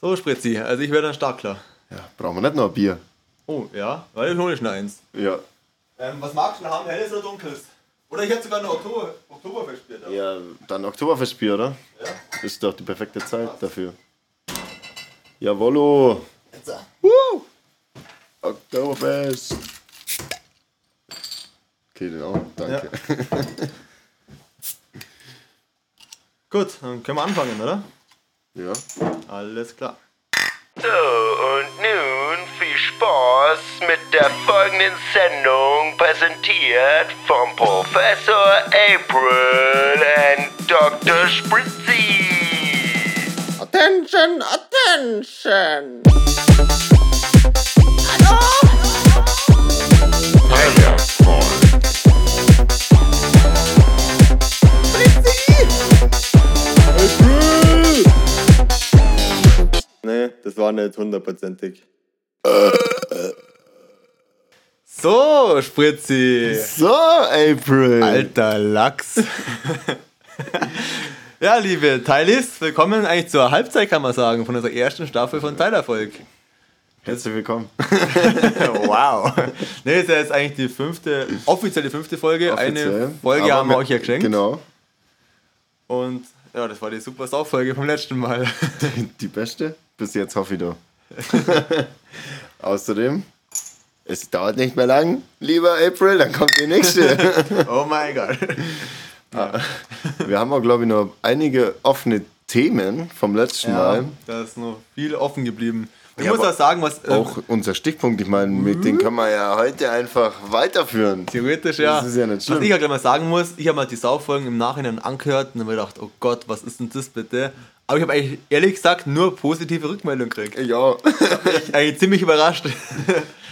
So, Spritzi, also ich werde dann stark klar. Ja, brauchen wir nicht noch ein Bier. Oh, ja, weil ich hole ich schon eins. Ja. Ähm, was magst du denn haben, helles oder dunkles? Oder ich hätte sogar eine Oktober, Oktoberfestbier da. Ja, dann Oktoberfestbier, oder? Ja. Ist doch die perfekte Zeit dafür. Jawollo. Jetzt, äh, Woo! Oktoberfest. Okay, den auch. Danke. Gut, dann können wir anfangen, oder? Ja. Alles klar. So, und nun viel Spaß mit der folgenden Sendung, präsentiert vom Professor April und Dr. Spritzy. Attention, attention. Das war nicht hundertprozentig. So, Spritzi. So, April. Alter Lachs. ja, liebe Teilis, willkommen eigentlich zur Halbzeit, kann man sagen, von unserer ersten Staffel von Teilerfolg. Herzlich willkommen. wow. Nee, ist ja jetzt eigentlich die fünfte, offizielle fünfte Folge. Eine Offiziell. Folge Aber haben wir euch ja geschenkt. Genau. Und ja, das war die super Sauffolge vom letzten Mal. Die beste? Bis jetzt hoffe ich doch. Außerdem, es dauert nicht mehr lang, lieber April, dann kommt die nächste. oh mein Gott. Wir haben auch, glaube ich, noch einige offene Themen vom letzten Ja, Mal. da ist noch viel offen geblieben. Ich Ja, muss auch sagen, was. äh, Auch unser Stichpunkt, ich meine, mit dem können wir ja heute einfach weiterführen. Theoretisch, ja. Das ist ja nicht schlimm. Was ich gleich mal sagen muss, ich habe mal die Sauffolgen im Nachhinein angehört und habe mir gedacht, oh Gott, was ist denn das bitte? Aber ich habe eigentlich ehrlich gesagt nur positive Rückmeldungen gekriegt. Ja, Ich eigentlich ziemlich überrascht.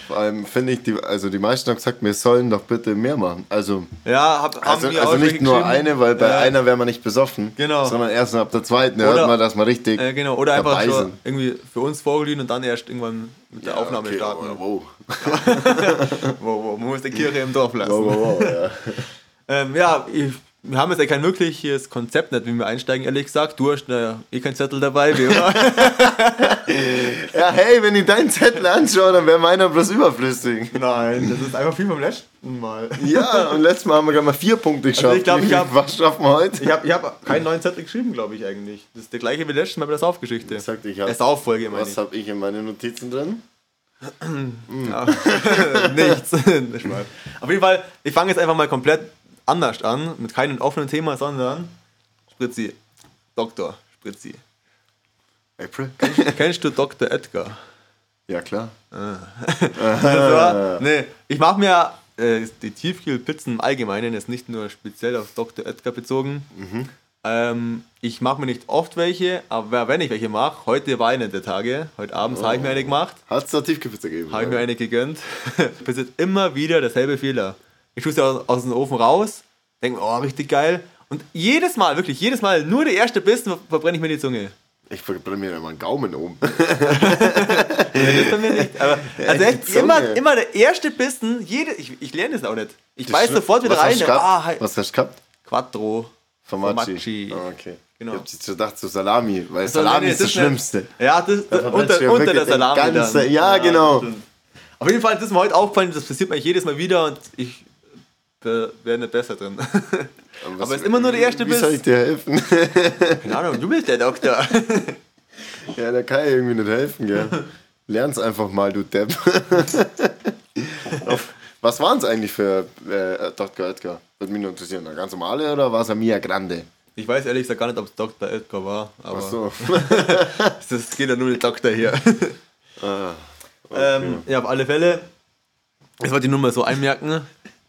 vor allem finde ich, die, also die meisten haben gesagt, wir sollen doch bitte mehr machen. Also, Ja, hab, also, also nicht nur eine, weil bei Ja. einer wäre man nicht besoffen, Genau. sondern erst ab der zweiten Oder- hört man, dass man richtig Äh, genau, oder einfach sind. irgendwie für uns vorglühen und dann erst irgendwann mit der Ja, Aufnahme okay, starten. Wow, Wo, wo, man muss die Kirche im Dorf lassen. wow, wow, wow, ja. Ähm, ja, ich, wir haben jetzt ja kein wirkliches Konzept, nicht wie wir einsteigen, ehrlich gesagt. Du hast äh, eh kein Zettel dabei, wie immer. ja, hey, wenn ich deinen Zettel anschaue, dann wäre meiner bloß überflüssig. Nein, das ist einfach viel vom letzten Mal. Ja, und letztes Mal haben wir gerade mal vier Punkte geschafft. Also ich glaub, Wie ich viel- hab- Was schaffen wir heute? Ich habe ich hab keinen neuen Zettel geschrieben, glaube ich eigentlich. Das ist der gleiche wie letztes Mal bei der Saufgeschichte. Sagt, ich Der hab, Sauffolge, meine was habe ich in meinen Notizen drin? Nichts. Auf jeden Fall, ich fange jetzt einfach mal komplett anders an, mit keinem offenen Thema, sondern Spritzi. Doktor Spritzi. April? Kennst du Dr. Edgar? Ja, klar. Also, nee, ich mache mir äh, die Tiefkühlpizzen im Allgemeinen, jetzt nicht nur speziell auf Dr. Edgar bezogen. Ähm, ich mache mir nicht oft welche, aber wenn ich welche mache, heute war einer der Tage, heute abends habe ich mir eine gemacht, Hat es da Tiefkühlpizza gegeben? habe ich mir eine gegönnt. Passiert immer wieder derselbe Fehler. Ich tue sie aus, aus dem Ofen raus, denke mir, oh, richtig geil. Und jedes Mal, wirklich jedes Mal, nur der erste Bissen ver- verbrenne ich mir die Zunge. Ich verbrenne mir immer einen Gaumen nicht. Aber, also echt, immer, immer der erste Bissen, jede, ich, ich lerne das auch nicht. Ich beiß sofort wieder Was rein. Hast ah, hi- Was hast du gehabt? Quattro. Formaggi. Ah, okay. Genau. Ich hab jetzt gedacht zu Salami, weil So, Salami nee, ist das Schlimmste. Ja, das, Da ja unter, unter der Salami ganzen- dann. ja, genau. Auf jeden Fall, das ist mir heute aufgefallen, das passiert mir jedes Mal wieder und ich wäre nicht besser drin. was- Aber es ist immer nur der erste Wie soll Biss. ich dir helfen? Keine Ahnung, du bist der Doktor. ja, da kann ich irgendwie nicht helfen, gell? Lern's einfach mal, du Depp. Was waren es eigentlich für äh, Dr. Edgar? Würde mich nur interessieren. Eine ganz normale oder war es ein Mia Grande? Ich weiß ehrlich gesagt gar nicht, ob es Dr. Edgar war, aber Ach so. das geht ja nur der Doktor hier. ah, ähm, ja, auf alle Fälle, das wollte ich nur mal so einmerken.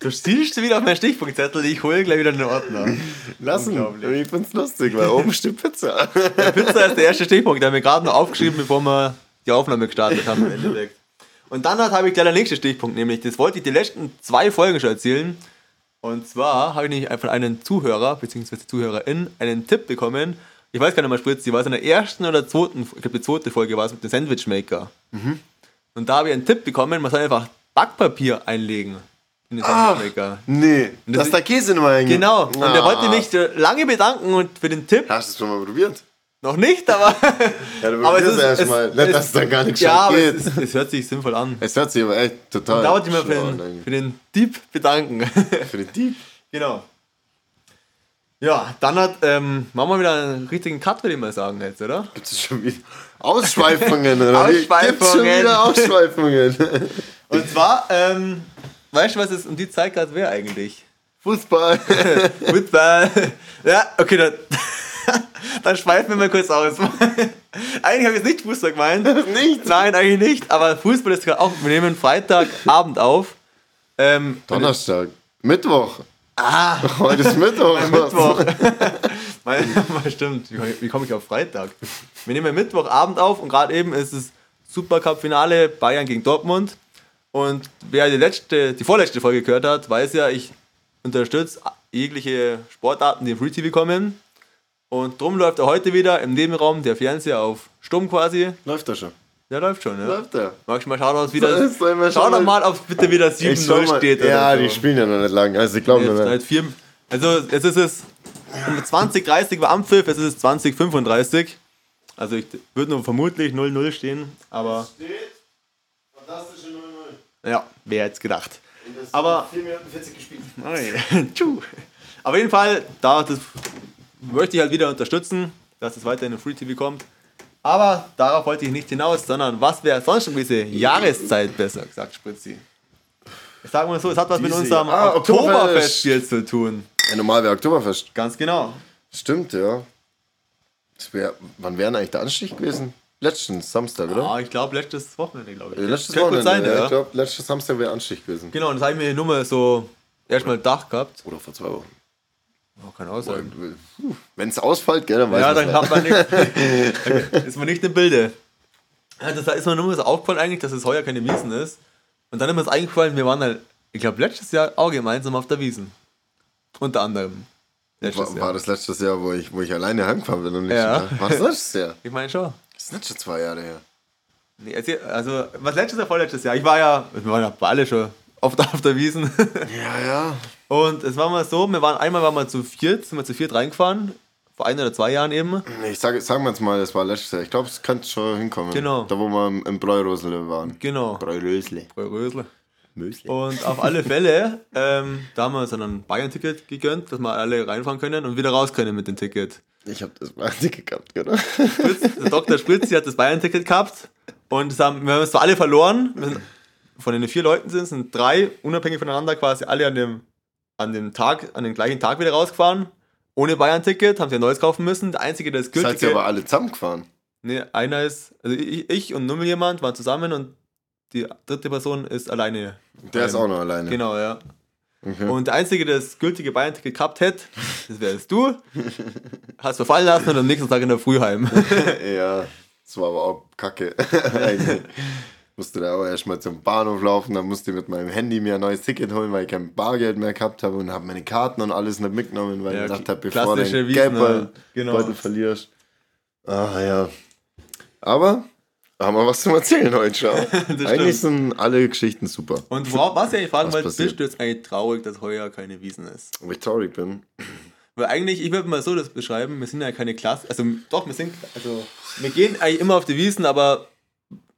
Du siehst wieder auf meinen Stichpunktzettel, ich hole gleich wieder einen Ordner. Lassen. Ich find's lustig, weil oben steht Pizza. Der Pizza ist der erste Stichpunkt, der haben wir gerade noch aufgeschrieben, bevor wir die Aufnahme gestartet haben im Endeffekt. Und dann habe ich gleich den nächsten Stichpunkt, nämlich, das wollte ich die letzten zwei Folgen schon erzählen. Und zwar habe ich nämlich von einem Zuhörer, beziehungsweise Zuhörerin, einen Tipp bekommen. Ich weiß gar nicht mehr, Spritz, die war es in der ersten oder zweiten, ich glaube die zweite Folge war es mit dem Sandwichmaker. Und da habe ich einen Tipp bekommen, man soll einfach Backpapier einlegen in den Sandwichmaker. Nee, das dass ist- da Käse nochmal hängt. Genau. Und er Ah. wollte mich lange bedanken und für den Tipp. Hast du es schon mal probiert? Noch nicht, aber. Ja, du aber es ist. erst mal. Nicht, dass da gar nichts Ja, aber geht. es, ist, es hört sich sinnvoll an. Es hört sich aber echt total. Da wollte ich mich für an den, für den Dieb bedanken. Für den Dieb. genau. Ja, dann hat, ähm, machen wir wieder einen richtigen Cut, würde ich mal sagen, jetzt, oder? Gibt es schon wieder Ausschweifungen, oder? wie? Gibt's schon Ausschweifungen. wieder Ausschweifungen. Und zwar, ähm, weißt du, was es um die Zeit gerade wäre eigentlich? Fußball. Fußball. Ja, okay, dann, dann schweifen wir mal kurz aus. eigentlich habe ich jetzt nicht Fußball gemeint. Nicht? Nein, eigentlich nicht. Aber Fußball ist gerade auch. Wir nehmen Freitagabend auf. Ähm, Donnerstag. Mittwoch. Ah, Heute ist Mittwoch. Mittwoch. Stimmt, wie, wie komme ich auf Freitag? Wir nehmen Mittwochabend auf und gerade eben ist es Supercup-Finale Bayern gegen Dortmund. Und wer die letzte, die vorletzte Folge gehört hat, weiß ja, ich unterstütze jegliche Sportarten, die im Free TV kommen. Und drum läuft er heute wieder im Nebenraum der Fernseher auf Stumm quasi. Läuft das schon? Der läuft schon, ja. Läuft der? Magst du mal schauen, ob es wieder. Schau doch mal- ob es bitte wieder 7-0 steht. Ja, oder die so. spielen ja noch nicht lang. Also ich glaube noch nicht. vier, also jetzt ist es um 20.30 war Ampfiff, jetzt ist es 20.35. Also ich würde nur vermutlich 0-0 stehen, aber Fantastische 0-0. Ja, wer hätte gedacht. Aber 4 Minuten 40 gespielt. Nein. Tschu. Auf jeden Fall, da das möchte ich halt wieder unterstützen, dass es weiter in den Free TV kommt. Aber darauf wollte ich nicht hinaus, sondern was wäre sonst um diese Jahreszeit besser, sagt Spritzi. Ich sage mal so, es hat was mit Diese- unserem Ah, Oktoberfest hier zu tun. Ja, normal wäre Oktoberfest. Ganz genau. Stimmt, ja. Wär, wann wäre denn eigentlich der Anstich gewesen? Letzten Samstag, oder? Ah, ich glaube letztes Wochenende, glaube ich. Äh, Letztes Könnte gut Wochenende. sein, ja. ja. Ich glaube, letztes Samstag wäre Anstich gewesen. Genau, und das habe ich mir nur mal so erstmal Dach gehabt. Oder vor zwei Wochen. Oh, kann auch sein. Wenn es ausfällt, gell, dann weiß Ja, man's dann hat man nicht, ist man nicht im Bilde. Ja, das ist mir nur mal so aufgefallen eigentlich, dass es heuer keine Wiesen ist. Und dann ist mir das eingefallen, wir waren halt, ich glaube letztes Jahr auch gemeinsam auf der Wiesen. Unter anderem. War, war das letztes Jahr, wo ich, wo ich alleine heimgefahren bin und nicht Ja. War das letztes Jahr? Ich meine schon. Das ist nicht schon zwei Jahre her. Nee, also, was letztes Jahr, vorletztes Jahr? Ich war ja, wir waren ja alle schon oft auf der Wiesen. Ja, ja. Und es war mal so, wir waren einmal waren wir zu viert, sind wir zu viert reingefahren. Vor ein oder zwei Jahren eben. Ich sage sagen wir jetzt mal, das war letztes Jahr. Ich glaube, es könnte schon hinkommen. Genau. Da, wo wir im- im waren. Genau. Bräurösle. Bei Rösle. Mösle. Und auf alle Fälle, ähm, da haben wir uns dann ein Bayern-Ticket gegönnt, dass wir alle reinfahren können und wieder raus können mit dem Ticket. Ich habe das dick gehabt, genau. Spritz, der Dr. Spritzi hat das Bayern-Ticket gehabt und das haben, wir haben es zwar alle verloren. Von den vier Leuten sind es sind drei unabhängig voneinander quasi alle an dem, an dem Tag, an dem gleichen Tag wieder rausgefahren. Ohne Bayern-Ticket, haben sie ein neues kaufen müssen. Der einzige, der das Seid ihr gültige. aber alle zusammengefahren? Nee, einer ist, also ich, ich und nur jemand waren zusammen und die dritte Person ist alleine. Der ist auch noch alleine. Genau, ja. Okay. Und der Einzige, der das gültige Bayern-Ticket gehabt hätte, das wärst du. Hast verfallen lassen und am nächsten Tag in der Früh heim. ja, das war aber auch kacke. Musste da auch erstmal zum Bahnhof laufen, dann musste ich mit meinem Handy mir ein neues Ticket holen, weil ich kein Bargeld mehr gehabt habe und habe meine Karten und alles nicht mitgenommen, weil Ja, ich gedacht habe, bevor du den Geldbeutel genau. Verlierst. Ah ja. Aber haben wir was zum Erzählen heute schon. Eigentlich stimmt. sind alle Geschichten super. Und worauf, was ich eigentlich fragen wollte, bist du jetzt eigentlich traurig, dass heuer keine Wiesen ist? Ob ich traurig bin. Weil eigentlich, ich würde mal so das beschreiben, wir sind ja keine Klasse, also doch, wir sind, also wir gehen eigentlich immer auf die Wiesen, aber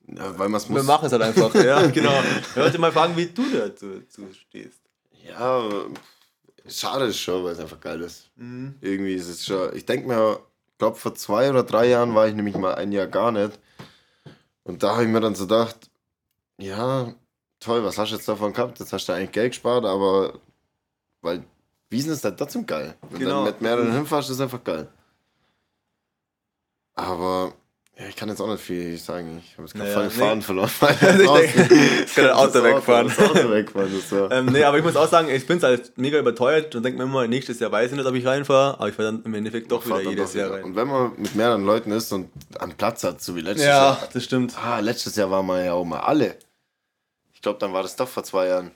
Ja, weil man es wir muss. machen es halt einfach. ja, genau. Ich wollte mal fragen, wie du dazu, dazu stehst. Ja, schade ist schon, weil es einfach geil ist. Mhm. Irgendwie ist es schon. Ich denke mir, ich glaube, vor zwei oder drei Jahren war ich nämlich mal ein Jahr gar nicht. Und da habe ich mir dann so gedacht, ja, toll, was hast du jetzt davon gehabt? Jetzt hast du eigentlich Geld gespart, aber weil Wiesen ist halt trotzdem geil. Wenn Genau. du mit mehreren hinfährst, ist einfach geil. Aber ja, ich kann jetzt auch nicht viel sagen. Ich habe jetzt gerade Naja, nee. Faden verloren. Ich das kann ein Auto das wegfahren. Das Auto wegfahren, das war. Ähm, nee, aber ich muss auch sagen, ich bin halt mega überteuert und denke mir immer, nächstes Jahr weiß ich nicht, ob ich reinfahre, aber ich fahre dann im Endeffekt doch wieder jedes Jahr wieder. rein. Und wenn man mit mehreren Leuten ist und einen Platz hat, so wie letztes Ja, Jahr. das stimmt. Ah, letztes Jahr waren wir ja auch mal alle. Ich glaube, dann war das doch vor zwei Jahren.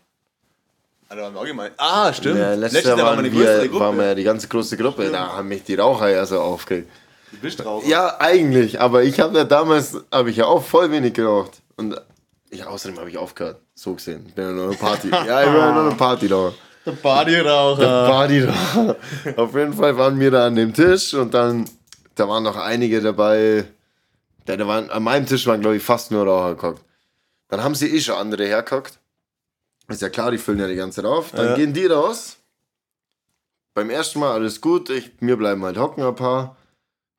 Also haben wir auch gemeint. Ah, stimmt. Ja, letztes, Jahr waren waren, wir waren wir ja die ganze große Gruppe. Da haben mich die Raucher ja so aufgeregt. Du bist Raucher. Ja, eigentlich. Aber ich habe ja damals, habe ich ja auch voll wenig geraucht. Und ja, außerdem habe ich aufgehört. So gesehen. Ich bin ja nur eine Party. ja, ich bin ja nur eine Party da. Der Partyraucher. Party da. Auf jeden Fall waren wir da an dem Tisch und dann da waren noch einige dabei. Da, da waren, an meinem Tisch waren, glaube ich, fast nur Raucher gehockt. Dann haben sie eh schon andere hergehockt. Ist ja klar, die füllen ja die ganze Zeit auf. Dann Ja. gehen die raus. Beim ersten Mal alles gut. Ich, mir bleiben halt hocken ein paar.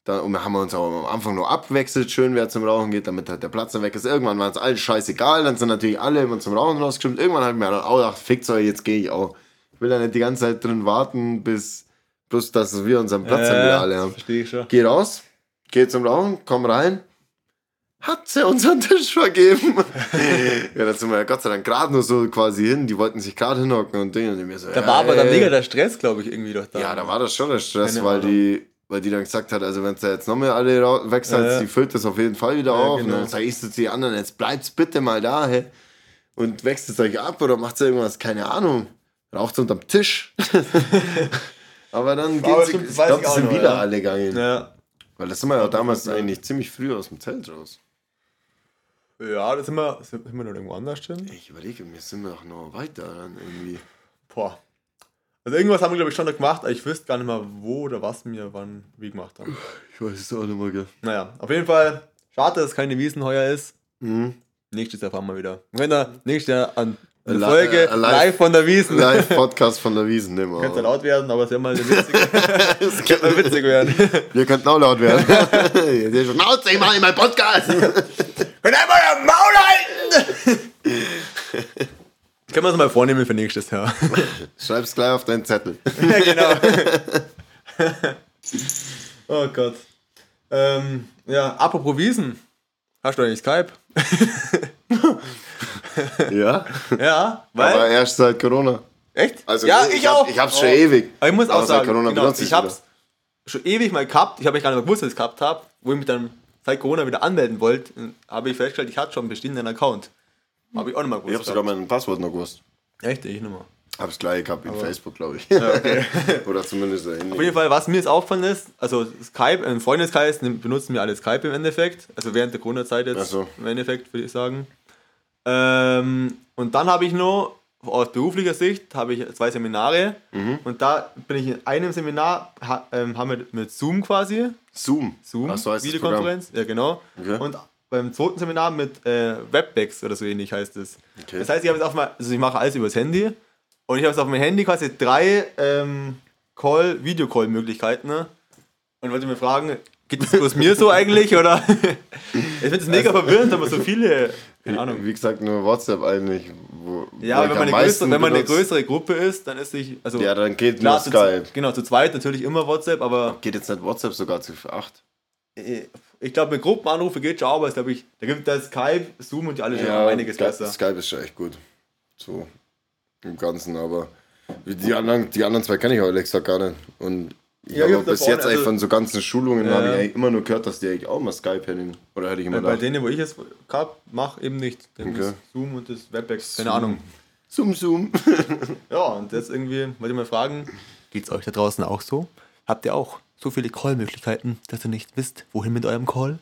Dann und wir haben uns auch am Anfang nur abgewechselt, schön wer zum Rauchen geht, damit halt der Platz dann weg ist. Irgendwann war es allen scheißegal, dann sind natürlich alle immer zum Rauchen rausgestimmt. Irgendwann ich mir dann auch gedacht, fickt euch, jetzt gehe ich auch. Ich will da nicht die ganze Zeit drin warten, bis bloß, dass wir unseren Platz dann wieder alle haben. Verstehe ich schon. Geh raus, geh zum Rauchen, komm rein. Hat sie unseren Tisch vergeben? ja, da sind wir ja Gott sei Dank gerade nur so quasi hin. Die wollten sich gerade hinhocken und Dinge. Und mir so, Da war aber dann mega der Stress, glaube ich, irgendwie doch da. Ja, da war das schon der Stress, Keine weil Ahnung. die, weil die dann gesagt hat, also wenn da jetzt nochmal alle ra- weg seid, Ja, ja. die füllt das auf jeden Fall wieder auf. genau. Und dann sag ich zu den anderen, jetzt bleibt's bitte mal da, hey. Und wechselt euch ab oder macht irgendwas, keine Ahnung. Raucht unterm Tisch. aber dann geht's, stimmt, ich glaube, sind noch, wieder ja. alle gegangen. Ja. Weil das sind wir ja damals eigentlich ziemlich früh aus dem Zelt raus. Ja, da sind wir, sind sind wir noch irgendwo anders drin. Ich überlege, wir sind noch noch weiter dann irgendwie. Boah. Also irgendwas haben wir, glaube ich, schon noch gemacht, aber ich wüsste gar nicht mehr, wo oder was wir wann wie gemacht haben. Ich weiß es auch nicht mehr, gell. Naja, auf jeden Fall, schade, dass es keine Wiesen heuer ist. Mhm. Nächstes Jahr fahren wir wieder. Wenn nächstes Jahr an eine Li- Folge äh, live- live, von der Wiesen. Live-Podcast von der Wiesen, nehmen Könnte wir. laut werden, aber es wäre mal eine witzige, könnte mal witzig werden. Wir könnten auch laut werden. Der schon, Maut, ich mal in meinem Podcast. Könnt einmal euer Maul halten! Können wir uns mal vornehmen für nächstes Jahr. Schreib's gleich auf deinen Zettel. ja, genau. oh Gott. Ähm, ja, apropos Wiesen. Hast du eigentlich Skype? Ja, Ja, weil. aber erst seit Corona. echt? Also ja, ich, ich, hab, auch. Ich hab's Oh. schon ewig. Aber ich muss auch Aber sagen, Corona genau, ich ich's hab's schon ewig mal gehabt. Ich habe gar nicht mehr gewusst, dass ich es gehabt habe. Wo ich mich dann seit Corona wieder anmelden wollte, habe ich festgestellt, ich hatte schon einen bestehenden Account. Habe ich auch nicht mal Ich gewusst. hab sogar mein Passwort noch gewusst. Echt? Ich nicht mehr. Hab's gleich gehabt in Facebook, glaube ich. okay. Oder zumindest ein Auf jeden Fall, was mir jetzt aufgefallen ist, also Skype, ein Freundeskreis benutzen wir alle Skype im Endeffekt. Also während der Corona-Zeit jetzt so. im Endeffekt, würde ich sagen. Ähm, und dann habe ich noch, aus beruflicher Sicht, habe ich zwei Seminare. Mhm. Und da bin ich in einem Seminar, ha, ähm, haben wir mit Zoom quasi, Zoom. Zoom, Ach so heißt das Videokonferenz, ja genau. Okay. Und beim zweiten Seminar mit äh, Webex oder so ähnlich heißt es. Okay. Das heißt, ich habe jetzt auf mein, also ich mache alles übers Handy und ich habe jetzt auf meinem Handy quasi drei ähm, Call, Videocall-Möglichkeiten. Ne? Und wollte mir fragen, geht das bloß mir so eigentlich oder? ich finde es mega verwirrend, wenn man so viele, keine Ahnung. Wie gesagt, nur WhatsApp eigentlich. Wo, Ja, wo aber wenn man, eine größere, wenn man eine größere Gruppe ist, dann ist sich, also Ja, dann geht klar, nur zu, Skype. genau, zu zweit natürlich immer WhatsApp, aber Geht jetzt nicht WhatsApp sogar zu acht? äh, ich glaube, mit Gruppenanrufe geht schon, aber es glaube ich, da gibt es Skype, Zoom und die alle schon Ja, einiges Skype, besser. Skype ist schon echt gut. So im Ganzen, aber die anderen, die anderen zwei kenne ich auch ehrlich gesagt gar nicht. Und ich Ja, habe hab bis jetzt also- von so ganzen Schulungen Ja, habe ich ja. immer nur gehört, dass die eigentlich auch mal Skype hätten. Oder hätte ich immer Äh, Bei denen, wo ich es gehabt mache, eben nicht. Denn Okay. das Zoom und das Webex, keine Ahnung. Zoom, Zoom. Ja, und das irgendwie, wollte ich mal fragen, geht's euch da draußen auch so? Habt ihr auch so viele Call-Möglichkeiten, dass ihr nicht wisst, wohin mit eurem Call?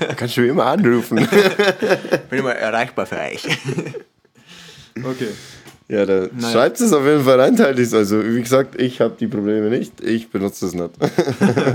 Da kannst du immer anrufen. Bin immer erreichbar für euch. okay. ja, da Naja. schreibt es auf jeden Fall rein, teilt es. Also, wie gesagt, ich habe die Probleme nicht. Ich benutze es nicht.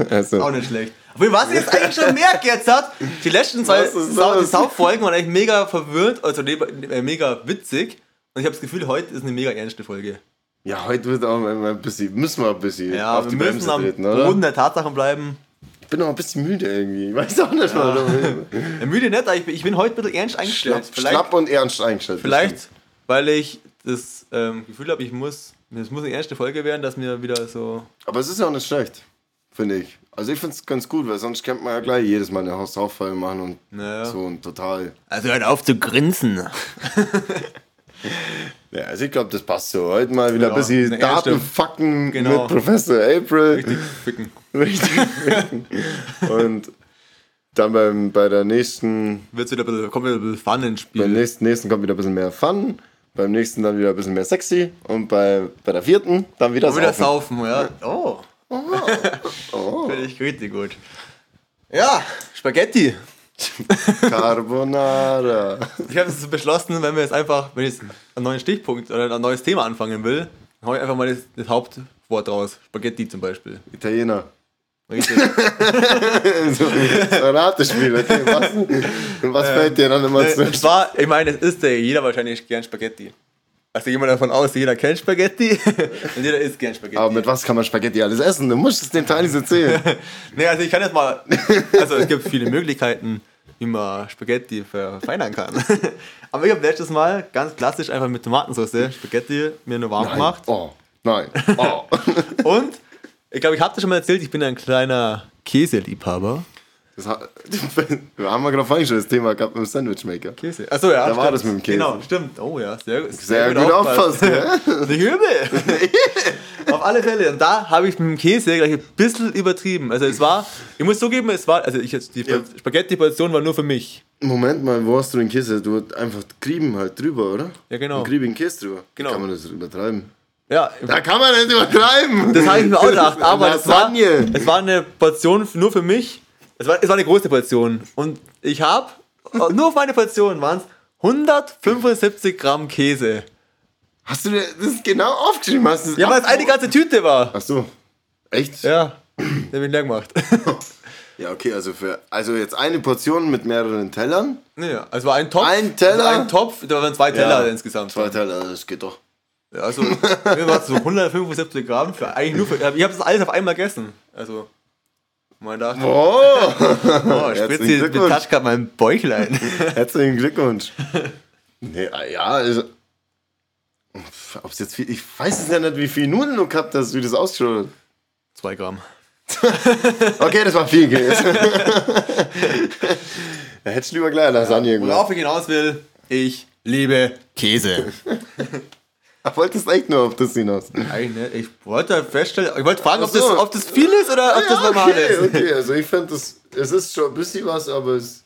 also, Auch nicht schlecht. Obwohl, was ich jetzt eigentlich schon merke jetzt hat, die letzten zwei? Sau-Folgen waren eigentlich mega verwirrt, also äh, mega witzig. Und ich habe das Gefühl, heute ist eine mega ernste Folge. Ja, heute wird auch ein bisschen, müssen wir ein bisschen Ja, auf die müssen Bremse am treten, oder? Boden der Tatsachen bleiben. Ich bin auch ein bisschen müde irgendwie. Ich weiß auch nicht warum. Ja, müde nicht, aber ich bin, ich bin heute ein bisschen ernst eingestellt. Schlapp, schlapp und ernst eingestellt. Vielleicht, weil ich das ähm, Gefühl habe, ich muss, es muss eine erste Folge werden, dass mir wieder so. Aber es ist ja auch nicht schlecht, finde ich. Also ich finde es ganz gut, weil sonst könnte man ja gleich jedes Mal eine Hausauffall machen und Naja. so und total. Also hört auf zu grinsen. Ja, also ich glaube, das passt so. Heute mal wieder Ja, ein bisschen Datenfacken Genau. mit Professor April. Richtig ficken. Richtig. und dann beim, bei der nächsten, Wird's wieder ein bisschen, kommt wieder ein bisschen Fun ins Spiel. beim nächsten, nächsten kommt wieder ein bisschen mehr Fun. Beim nächsten dann wieder ein bisschen mehr sexy. Und bei, bei der vierten dann wieder Und wieder saufen. saufen, ja. Oh. Oh. Finde ich richtig gut. Ja, Spaghetti. Carbonara. Ich habe es beschlossen, wenn wir jetzt einfach, wenn ich jetzt einen neuen Stichpunkt oder ein neues Thema anfangen will, dann hau ich einfach mal das, das Hauptwort Wort raus. Spaghetti zum Beispiel. Italiener. Richtig. so, so ein Ratespiel, okay. Was, was fällt dir dann immer zu? Und zwar, ich meine, es isst ja jeder wahrscheinlich gern Spaghetti. Also gehen wir davon aus, jeder kennt Spaghetti und jeder isst gern Spaghetti. Aber mit was kann man Spaghetti alles essen? Du musst es den Teilis erzählen. Nee, also ich kann jetzt mal. Also es gibt viele Möglichkeiten, wie man Spaghetti verfeinern kann. Aber ich habe letztes Mal ganz klassisch einfach mit Tomatensauce Spaghetti mir nur warm gemacht. Oh, nein. Oh. Und ich glaube, ich habe das schon mal erzählt, ich bin ein kleiner Käseliebhaber. Das hat, wir haben ja gerade vorhin schon das Thema gehabt mit dem Sandwichmaker. Käse. Achso, ja. Da war stimmt. das mit dem Käse. Genau, stimmt. Oh ja, sehr, Sehr gut aufpasst, gell? Nicht übel. Auf alle Fälle. Und da habe ich mit dem Käse gleich ein bisschen übertrieben. Also es war, ich muss zugeben, es war, also ich jetzt, die Ja. Spaghetti-Portion war nur für mich. Moment mal, wo hast du den Käse? Du hast einfach Grieben halt drüber, oder? Ja, genau. Einen griebigen Käse drüber. Genau. Kann man das übertreiben? Ja, Da kann man nicht übertreiben! das habe ich mir auch gedacht, aber es war, es war eine Portion nur für mich. Es war, es war eine große Portion. Und ich habe, nur auf meine Portion waren es 175 Gramm Käse. Hast du dir das genau aufgeschrieben? Hast du Ja, weil es eine ganze Tüte war. Ach so. Echt? Ja. Ja, habe ich leer gemacht. okay, also für also jetzt eine Portion mit mehreren Tellern. Ja, also war ein Topf. Ein Teller? Also ein Topf, da waren zwei Teller insgesamt. Zwei Teller, das geht doch. Ja, also, mir war es so 175 Gramm für eigentlich nur für. Ich habe das alles auf einmal gegessen. Also, man dachte, Oh! oh, Spitze betascht gerade mein Bäuchlein. Herzlichen Glückwunsch. nee, ja, also. Ob's jetzt viel, ich weiß es ja nicht, wie viel Nudeln du gehabt hast, wie das ausschaut. Zwei Gramm. Okay, das war viel Käse. da hättest du lieber gleich Lasagne gemacht. Worauf ich hinaus will, ich liebe Käse. Ach, wolltest echt nur auf das hinaus. Eigentlich nicht. Ich wollte feststellen, ich wollte fragen, ob, Ach so. das, ob das viel ist oder ob das normal okay, ist. okay, also ich finde das, es ist schon ein bisschen was, aber es,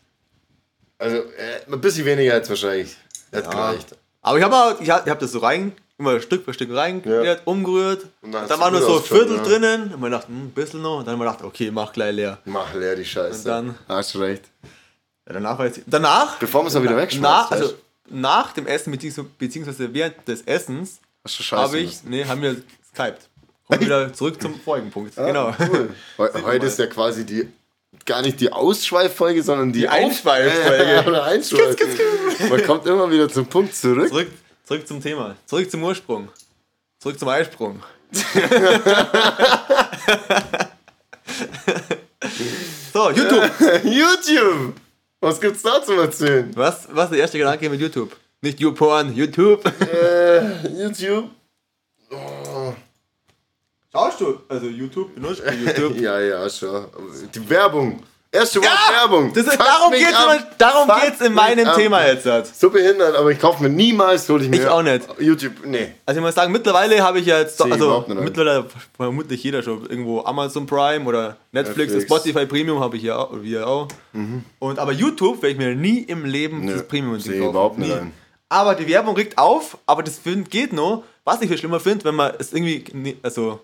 also äh, ein bisschen weniger als wahrscheinlich. Hätte Ja. gereicht. Aber ich habe ich hab, ich hab das so rein, immer Stück für Stück reingerührt, Ja. umgerührt. Und Und dann dann, hat's war nur so ein Viertel ja. drinnen. Und man dachte, hm, ein bisschen noch. Und dann haben wir gedacht, okay, mach gleich leer. Mach leer die Scheiße. Und dann- Hast du recht. Ja, danach war jetzt, Danach, Bevor man es auch wieder wegschmeißt. weißt also du? Nach dem Essen, beziehungsweise, während des Essens, habe ich, nee, haben wir geskypt. Kommen wieder zurück zum vorigen Punkt. genau. Ah, Cool. Heu- Heute ist ja quasi die gar nicht die Ausschweiffolge, sondern die, Die Einschweiffolge. Oder Einschweif. Man kommt immer wieder zum Punkt zurück. Zurück, zurück zum Thema. Zurück zum Ursprung. Zurück zum Eisprung. so, YouTube. YouTube! Was gibt's da zu erzählen? Was, was ist der erste Gedanke mit YouTube? Nicht YouPorn, YouTube. Äh, YouTube? Oh, Schaust du? Also YouTube, benutzt du YouTube? ja, ja, schon. Die Werbung. Erste Wort Werbung. Das ist, darum geht's, ab. immer, darum geht's in meinem ab. Thema jetzt. So behindert, aber ich kaufe mir niemals, hol ich mir. Ich auch nicht. YouTube, nee. Also ich muss sagen, mittlerweile habe ich ja jetzt, ich also mittlerweile vermutlich jeder schon irgendwo Amazon Prime oder Netflix, Netflix. Spotify Premium habe ich ja auch, wir auch. Und aber YouTube werde ich mir nie im Leben Nö, das Premium ich überhaupt nicht ein. Aber die Werbung regt auf, aber das geht noch. Was ich viel schlimmer finde, wenn man es irgendwie, nie- also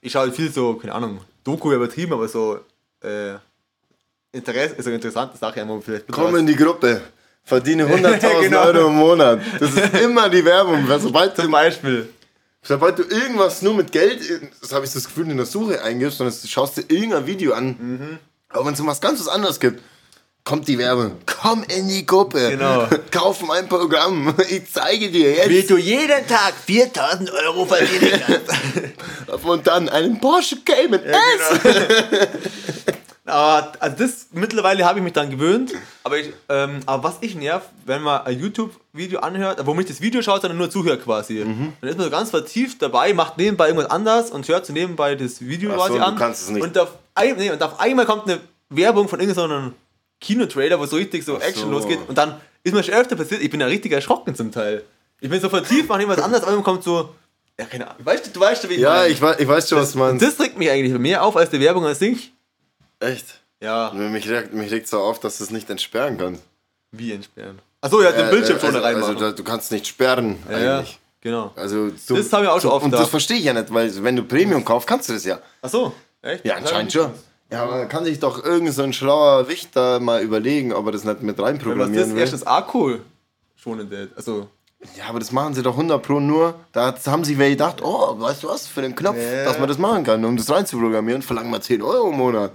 ich schaue viel so, keine Ahnung, Doku übertrieben, aber so äh, Interesse, also interessante Sache, einmal vielleicht Komm in die Gruppe. Verdiene 100.000 Genau. Euro im Monat. Das ist immer die Werbung. Sobald zum Beispiel. sobald du irgendwas nur mit Geld, das habe ich das Gefühl, in der Suche eingibst, du schaust dir irgendein Video an, Mhm. aber wenn es um was ganz was anderes gibt, kommt die Werbung. Komm in die Gruppe. Genau. Kauf mein Programm. Ich zeige dir jetzt. Wie du jeden Tag 4000 Euro verdienen kannst. Und dann einen Porsche Cayman S. Aber also das mittlerweile habe ich mich dann gewöhnt. Aber, ich, ähm, aber was ich nerv, wenn man ein YouTube-Video anhört, wo man nicht das Video schaut, sondern nur zuhört quasi. Mhm. Dann ist man so ganz vertieft dabei, macht nebenbei irgendwas anderes und hört so nebenbei das Video Ach so, quasi du an. kannst es nicht. Und auf, ein, nee, und auf einmal kommt eine Werbung von irgendeinem Kinotrailer, wo so richtig so Action so. losgeht. Und dann ist mir schon öfter passiert, ich bin ja richtig erschrocken zum Teil. Ich bin so vertieft, mache irgendwas anderes, aber dann kommt so. Ja, keine Ahnung. Weißt du, du weißt wie ich Ja, meine. ich weiß, ich weiß schon, was du Und meinst. das regt mich eigentlich mehr auf als die Werbung an sich. Echt? Ja. Mich regt, mich regt so auf, dass du es nicht entsperren kannst. Wie entsperren? Achso, ja, den Äh, Bildschirm schon also, reinmachen. also du kannst nicht sperren ja, ja, eigentlich. genau. Also so, Das haben wir auch schon so, oft Und da. das verstehe ich ja nicht, weil wenn du Premium kaufst, kannst du das ja. Achso, echt? Ja, anscheinend schon. Ja, aber kann sich doch irgend so ein schlauer Wichter mal überlegen, ob er das nicht mit Wenn man reinprogrammieren das will. erstens Akku ist. Also, Ja, aber das machen sie doch 100 Pro nur. Da haben sie wer gedacht, oh, weißt du was, für den Knopf, Ja. dass man das machen kann, um das reinzuprogrammieren, verlangen wir 10 Euro im Monat.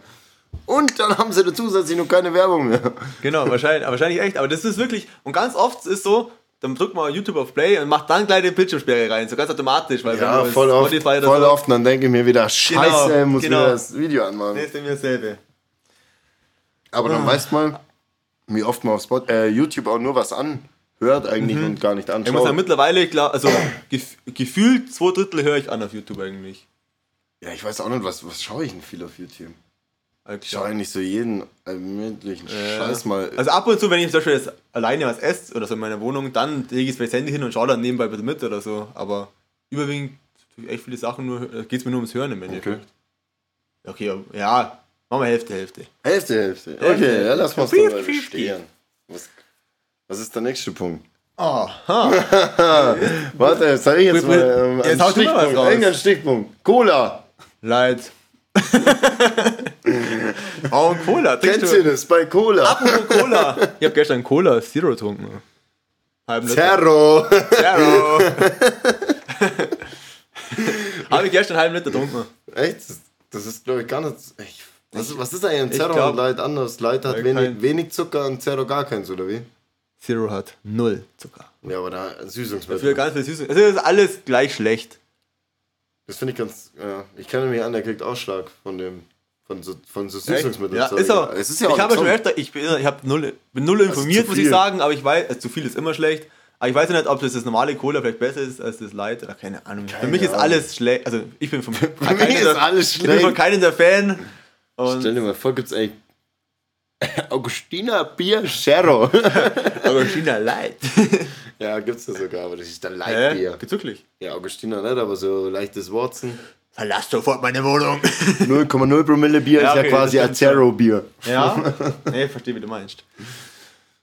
Und dann haben sie da zusätzlich noch keine Werbung mehr. Genau, wahrscheinlich, wahrscheinlich echt. Aber das ist wirklich, und ganz oft ist so, dann drückt man YouTube auf Play und macht dann gleich die Bildschirmsperre rein, so ganz automatisch. Weil Ja, voll das oft, voll so, oft. Und dann denke ich mir wieder, scheiße, Genau, muss genau. wieder das Video anmachen. Nee, ist mir dasselbe. Aber dann weißt mal, wie oft man auf Spot, äh, YouTube auch nur was anhört eigentlich und gar nicht Ich muss anschaut. sagen, mittlerweile, klar, also gef gefühlt zwei Drittel höre ich an auf YouTube eigentlich. ja, ich weiß auch nicht, was, was schaue ich denn viel auf YouTube? Ich schaue eigentlich so jeden ermöglichen Ja. Scheiß mal. Also ab und zu, wenn ich zum Beispiel jetzt alleine was esse oder so in meiner Wohnung, dann lege ich es das Handy hin und schaue dann nebenbei bitte mit oder so. Aber überwiegend tue ich echt viele Sachen nur, geht es mir nur ums Hören im Endeffekt. Okay, aber- ja, machen wir Hälfte, Hälfte. Hälfte, Hälfte. Okay, Hälfte. ja, lass mal so stehen. Was, was ist der nächste Punkt? Aha, Warte, sag ich jetzt mal ähm, jetzt was Stichpunkt. Irgendein Stichpunkt. Cola. leid. oh, Cola. Kennst du- das bei Cola? Apropos Cola. Ich habe gestern Cola Zero getrunken. Halben Liter. Zerro. Zero. habe ich gestern einen halben Liter getrunken. Echt? Das, ist, glaube ich, gar nicht. Ich, was, was ist eigentlich ein Ich Zerro glaub- und Light anders? Light hat wenig, kein- wenig Zucker und Zerro gar keins, oder wie? Zero hat null Zucker. Ja, aber da Dafür Süßungsmittel. ganz viel Süßung. Also das ist alles gleich schlecht. Das finde ich ganz. Ja, ich kenne mich an, der kriegt Ausschlag von dem. Von so, von so Süßungsmitteln. Ja, ist auch. Es ist ja auch ich habe schon öfter, ich bin, ich hab null, bin null informiert, muss ich sagen, aber ich weiß, also zu viel ist immer schlecht. Aber ich weiß ja nicht, ob das, das normale Cola vielleicht besser ist als das Light oder keine Ahnung. Für mich ist Ahnung. alles schlecht. Also ich bin von, Für mich ist alles Ich bin von schlecht. keinem der Fan. Und Stell dir mal vor, gibt's eigentlich. Augustina Bier Zerro. aber China Light. ja, gibt's das sogar, aber das ist der Hä? Lightbier. Gibt's wirklich? Ja, Augustina nicht, aber so leichtes Watson. Verlass sofort meine Wohnung. 0,0 Promille Bier Ja, ist ja okay, quasi ein stimmt Zero Bier. ja? Nee, ich verstehe, wie du meinst.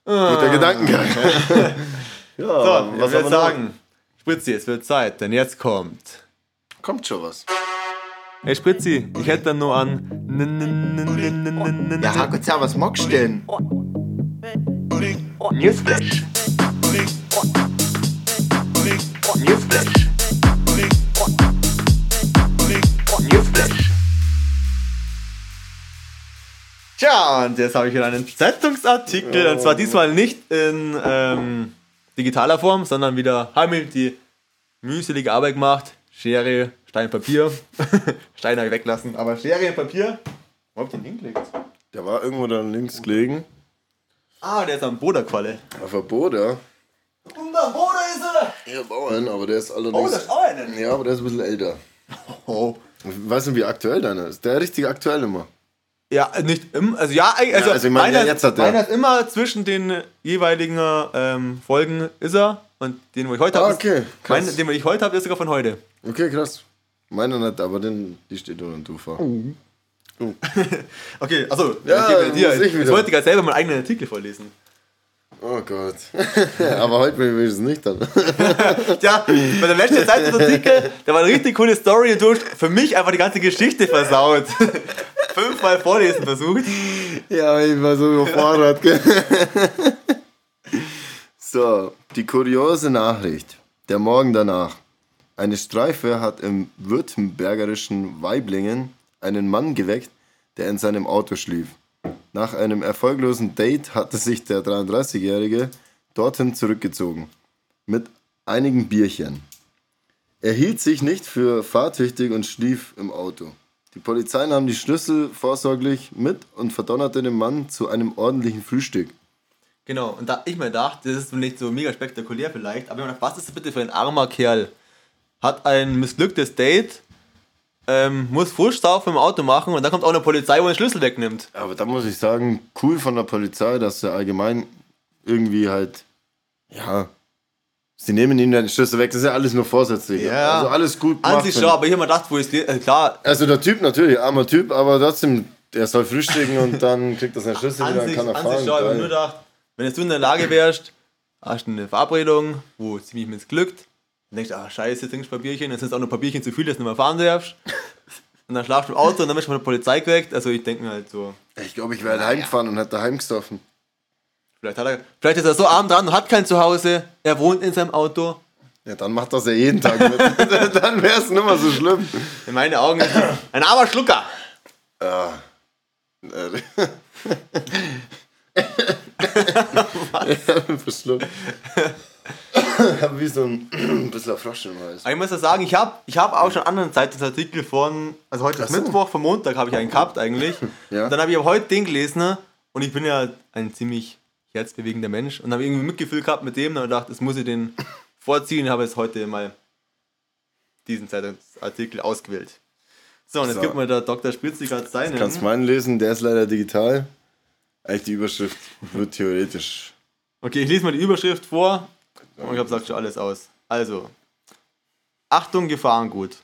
Guter Gedankengang. ja, So, was würde wir sagen, Spritzi, es wird Zeit, denn jetzt kommt. Kommt schon was. Hey Spritzi, ich hätte dann nur an. Ja, Gott sei was magst du denn? Newsflash. Newsflash. Tja, und jetzt habe ich wieder einen Zeitungsartikel, und zwar diesmal nicht in ähm, digitaler Form, sondern wieder wir die mühselige Arbeit gemacht. Schere, Stein, Papier. Stein habe ich weglassen, aber Schere und Papier. Wo hab ich den hingelegt? Der war irgendwo da links gelegen. Ah, der ist am Boderqualle. Auf der Boda. Und am Boder ist er! Ja, Bauern, aber der ist Oh, allerdings. das ist auch einer. ja, aber der ist ein bisschen älter. Oh. Ich weiß nicht, wie aktuell deiner ist. Der richtig aktuell immer. Ja, nicht immer. Also ja, also, also ich meine, meiner, ja, jetzt hat der- meiner ist immer zwischen den jeweiligen ähm, Folgen ist er und den, wo ich heute Ah, habe. okay. Mein, den, wo ich heute habe, ist sogar von heute. Okay, krass. Meiner nicht, aber den, die steht unter dem Tufer. Okay, also Ja, muss ich Ich, wollte gerade selber meinen eigenen Artikel vorlesen. Oh Gott. aber heute will ich es nicht dann. Tja, bei der letzten Zeitungsartikel, da war eine richtig coole Story und du hast für mich einfach die ganze Geschichte versaut. Fünfmal vorlesen versucht. Ja, ich war so überfordert. gell? so, die kuriose Nachricht. Der Morgen danach. Eine Streife hat im württembergerischen Weiblingen einen Mann geweckt, der in seinem Auto schlief. Nach einem erfolglosen Date hatte sich der 33-Jährige dorthin zurückgezogen. Mit einigen Bierchen. Er hielt sich nicht für fahrtüchtig und schlief im Auto. Die Polizei nahm die Schlüssel vorsorglich mit und verdonnerte den Mann zu einem ordentlichen Frühstück. Genau, und da ich mir dachte, das ist nicht so mega spektakulär vielleicht, aber ich gedacht, was ist das bitte für ein armer Kerl? Hat ein missglücktes Date, ähm, muss Fußstau im Auto machen und dann kommt auch eine Polizei, wo den Schlüssel wegnimmt. Aber da muss ich sagen, cool von der Polizei, dass sie allgemein irgendwie halt, ja, sie nehmen ihm den Schlüssel weg, das ist ja alles nur vorsätzlich. Ja. Also alles gut An gemacht. sich schon, aber ich habe mir gedacht, wo ich also klar, Also der Typ natürlich, armer Typ, aber trotzdem, der soll frühstücken und dann kriegt er seinen Schlüssel an wieder und sich, kann er an fahren. sich schon, ich nur gedacht, wenn jetzt du in der Lage wärst, hast du eine Verabredung, wo ziemlich missglückt, dann denkst du, ah scheiße, trinkst Papierchen, jetzt sind auch noch Papierchen zu viel, dass du nicht mehr fahren darfst. Und dann schlafst du im Auto und dann wirst du von der Polizei geweckt. Also ich denke mir halt so, Ich glaube, ich wäre heimgefahren und hätte daheim gesoffen. Vielleicht, hat er, vielleicht ist er so arm dran und hat kein Zuhause. Er wohnt in seinem Auto. Ja, dann macht das ja jeden Tag mit. dann wäre es nicht mehr so schlimm. In meinen Augen ist er ein armer Schlucker. Ja. Äh, Verschluckt. Ich habe wie so ein bisschen Frosch im Hals. Ich muss ja sagen, ich habe ich hab auch schon anderen Zeitungsartikel von, also heute ist so. Mittwoch, vom Montag habe ich einen gehabt eigentlich. Ja. Und dann habe ich aber heute den gelesen ne? und ich bin ja ein ziemlich herzbewegender Mensch und habe irgendwie Mitgefühl gehabt mit dem und habe gedacht, das muss ich den vorziehen und habe jetzt heute mal diesen Zeitungsartikel ausgewählt. So, und jetzt So. gibt mir der Dr. Spritzi gerade seinen. Kannst meinen lesen, der ist leider digital. Eigentlich die Überschrift wird theoretisch. Okay, ich lese mal die Überschrift vor und ich habe sagt schon alles aus. Also, Achtung, Gefahrengut.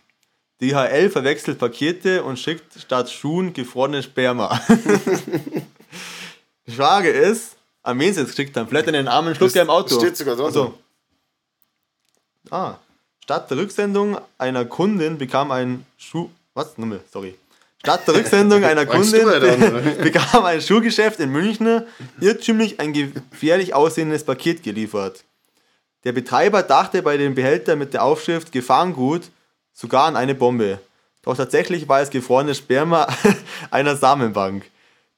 DHL verwechselt Pakete und schickt statt Schuhen gefrorene Sperma. die Frage ist, an wen sie es geschickt haben. Vielleicht in den armen Schlucker im Auto. Steht sogar drunter. Also, ah, statt der Rücksendung einer Kundin bekam ein Schuh... Was? Nochmal, sorry. Statt der Rücksendung einer Kundin bekam ein Schuhgeschäft in München irrtümlich ein gefährlich aussehendes Paket geliefert. Der Betreiber dachte bei dem Behälter mit der Aufschrift Gefahrengut sogar an eine Bombe. Doch tatsächlich war es gefrorenes Sperma einer Samenbank.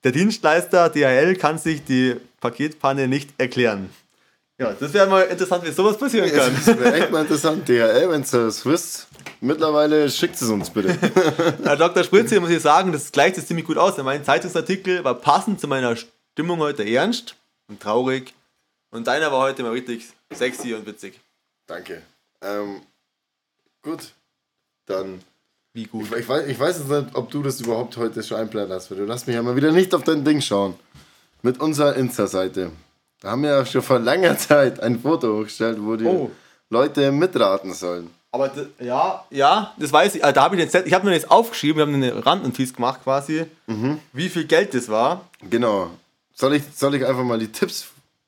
Der Dienstleister DHL kann sich die Paketpanne nicht erklären. Ja, das wäre mal interessant, wie sowas passieren kann. Das wäre echt mal interessant. DHL, wenn es das wisst, mittlerweile schickt es uns bitte. Herr Dr. Spritze, muss ich sagen, das gleicht sich ziemlich gut aus. Mein Zeitungsartikel war passend zu meiner Stimmung heute ernst und traurig. Und deiner war heute mal richtig sexy und witzig. Danke. Ähm, gut. Dann. Wie gut. Ich, ich, weiß, ich weiß jetzt nicht, ob du das überhaupt heute schon einplanen hast, weil du lässt mich ja mal wieder nicht auf dein Ding schauen. Mit unserer Insta-Seite. Da haben wir ja schon vor langer Zeit ein Foto hochgestellt, wo die Oh. Leute mitraten sollen. Aber ja, ja, das weiß ich. Ah, Da habe ich den Zettel, ich habe mir jetzt aufgeschrieben, wir haben eine Randnotiz gemacht quasi, wie viel Geld das war. Genau. Soll ich, soll ich einfach mal die Tipps.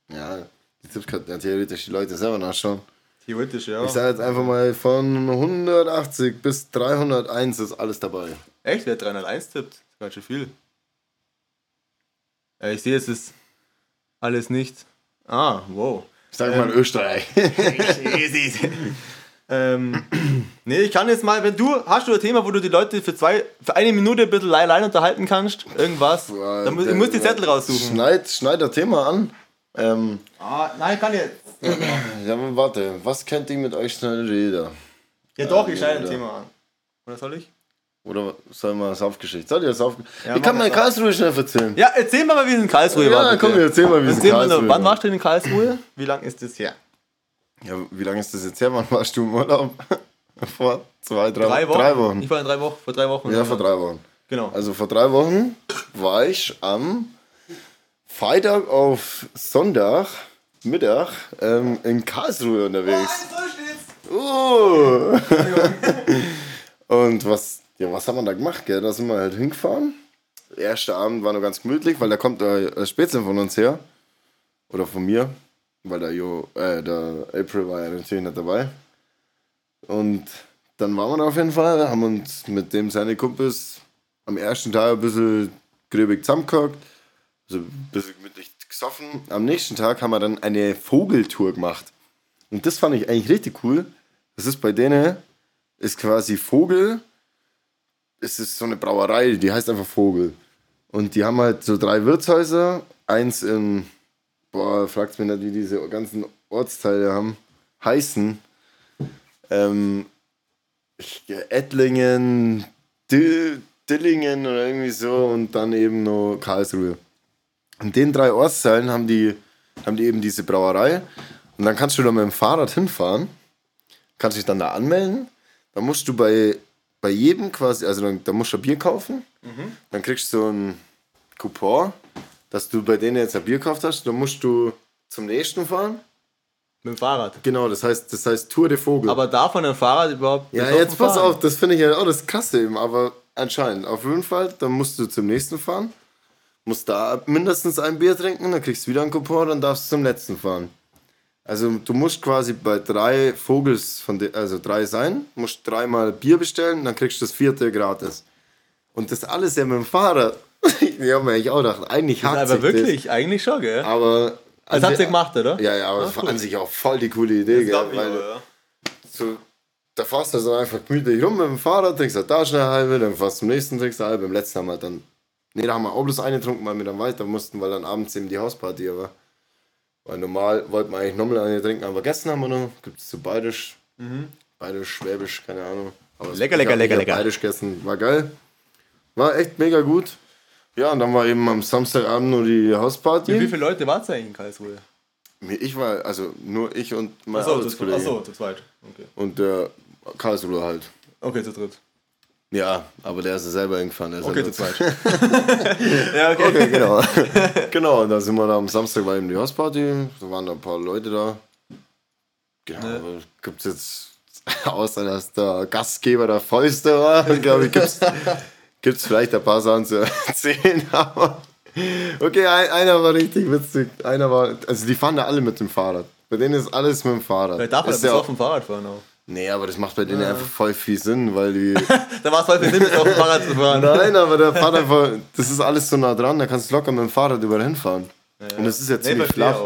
Ja, die Tipps könnten ja theoretisch die Leute selber nachschauen. Theoretisch, ja. Ich sage jetzt einfach mal von 180 bis 301 ist alles dabei. Echt? Wer 301 tippt? Das ist ganz schön viel. Ja, ich sehe, es ist alles nicht. Ah, wow. Ich sage mal Österreich. ähm, nee, ich kann jetzt mal, wenn du, hast du ein Thema, wo du die Leute für zwei, für eine Minute ein bisschen allein unterhalten kannst? Irgendwas? Dann muss, ich muss die Zettel raussuchen. Schneid, schneid das Thema an. Ähm, Ah, nein, kann jetzt. ja, aber warte, was kennt ihr mit euch schnell reden? Ja doch, ich schneide ein Thema an. Oder soll ich? Oder soll man das Aufgeschichte? Soll ich das auf? Ja, ich kann mal das Karlsruhe schnell erzählen. Ja, erzähl mal, wie es in Karlsruhe Ja, war. bitte. komm, erzähl mal, wie es in Karlsruhe wann war. warst du denn in Karlsruhe? Wie lange ist das her? Ja, wie lange ist das jetzt her? Wann warst du im Urlaub? vor zwei, drei, Drei Wochen? Drei Wochen. Ich war in drei Wochen, vor drei Wochen. Ja, vor drei Wochen. Genau. Also vor drei Wochen war ich am Freitag auf Sonntag Mittag ähm, in Karlsruhe unterwegs. Oh. Und was, ja, was haben wir da gemacht? Gell? Da sind wir halt hingefahren. Der erste Abend war noch ganz gemütlich, weil da kommt der äh, Spätzle von uns her. Oder von mir. Weil der, jo, äh, der April war ja natürlich nicht dabei. Und dann waren wir da auf jeden Fall, haben uns mit dem seine Kumpels am ersten Tag ein bisschen gröbig zusammengehockt, also ein bisschen gemütlich gesoffen. Am nächsten Tag haben wir dann eine Vogeltour gemacht. Und das fand ich eigentlich richtig cool. Das ist bei denen, ist quasi Vogel, es ist so eine Brauerei, die heißt einfach Vogel. Und die haben halt so drei Wirtshäuser, eins in, boah, fragt mich nicht, wie diese ganzen Ortsteile haben, heißen. Ähm, Ettlingen, Dill, Dillingen oder irgendwie so und dann eben noch Karlsruhe. In den drei Ortsteilen haben die, haben die eben diese Brauerei und dann kannst du da mit dem Fahrrad hinfahren, kannst dich dann da anmelden, dann musst du bei, bei jedem quasi, also dann, da musst du ein Bier kaufen, dann kriegst du so ein Coupon, dass du bei denen jetzt ein Bier gekauft hast, dann musst du zum nächsten fahren. Mit dem Fahrrad. Genau, das heißt, das heißt Tour de Vogel. Aber darf man ein Fahrrad überhaupt Ja, jetzt pass fahren? auf, das finde ich ja auch das Krasse eben, aber anscheinend. Auf jeden Fall, dann musst du zum nächsten fahren, musst da mindestens ein Bier trinken, dann kriegst du wieder einen Coupon, dann darfst du zum letzten fahren. Also du musst quasi bei drei Vogels, von de, also drei sein, musst dreimal Bier bestellen, dann kriegst du das vierte gratis. Und das alles ja mit dem Fahrrad. ich habe mir eigentlich auch gedacht, eigentlich Das ist aber wirklich, eigentlich schon, gell? das. Aber Das habt ihr gemacht, oder? Ja, ja, aber das war an sich auch voll die coole Idee, gell? Weil so, da fährst du so einfach gemütlich rum mit dem Fahrrad, trinkst du da schnell eine halbe, dann fährst du zum nächsten, trinkst halbe. Beim letzten haben wir dann, nee, da haben wir auch bloß eine getrunken, weil wir dann weiter mussten, weil dann abends eben die Hausparty war. Weil normal wollten wir eigentlich nochmal eine trinken, aber gestern haben wir noch, gibt es so bayerisch, bayerisch, schwäbisch, keine Ahnung. Aber Mhm. Lecker, lecker, lecker, lecker. Bayerisch gegessen, war geil. War echt mega gut. Ja, und dann war eben am Samstagabend nur die Hausparty. Wie viele Leute wart ihr eigentlich in Karlsruhe? Ich war, also nur ich und mein Achso, zu, Arbeitskollege. achso, zu zweit. Okay. Und der Karlsruhe halt. Okay, zu dritt. Ja, aber der ist ja selber hingefahren. der ist Okay, ja zu zweit. ja, okay. Okay, genau. genau, und da sind wir da am Samstag war eben die Hausparty. Da waren da ein paar Leute da. Genau, Ne. aber gibt's jetzt, außer dass der Gastgeber der Vollste war, glaube ich, gibt's, gibt's vielleicht ein paar Sachen zu erzählen, aber. Okay, ein, einer war richtig witzig. Einer war, also die fahren da alle mit dem Fahrrad. Bei denen ist alles mit dem Fahrrad. Vielleicht darf man ist das ja auf dem Fahrrad fahren auch. Nee, aber das macht bei denen einfach voll viel Sinn, weil die. Da war es voll viel Sinn, mit auf dem Fahrrad zu fahren. Nein, aber der fährt einfach, das ist alles so nah dran, da kannst du locker mit dem Fahrrad überall hinfahren. Und es ist ja Nee, ziemlich verstehe flach.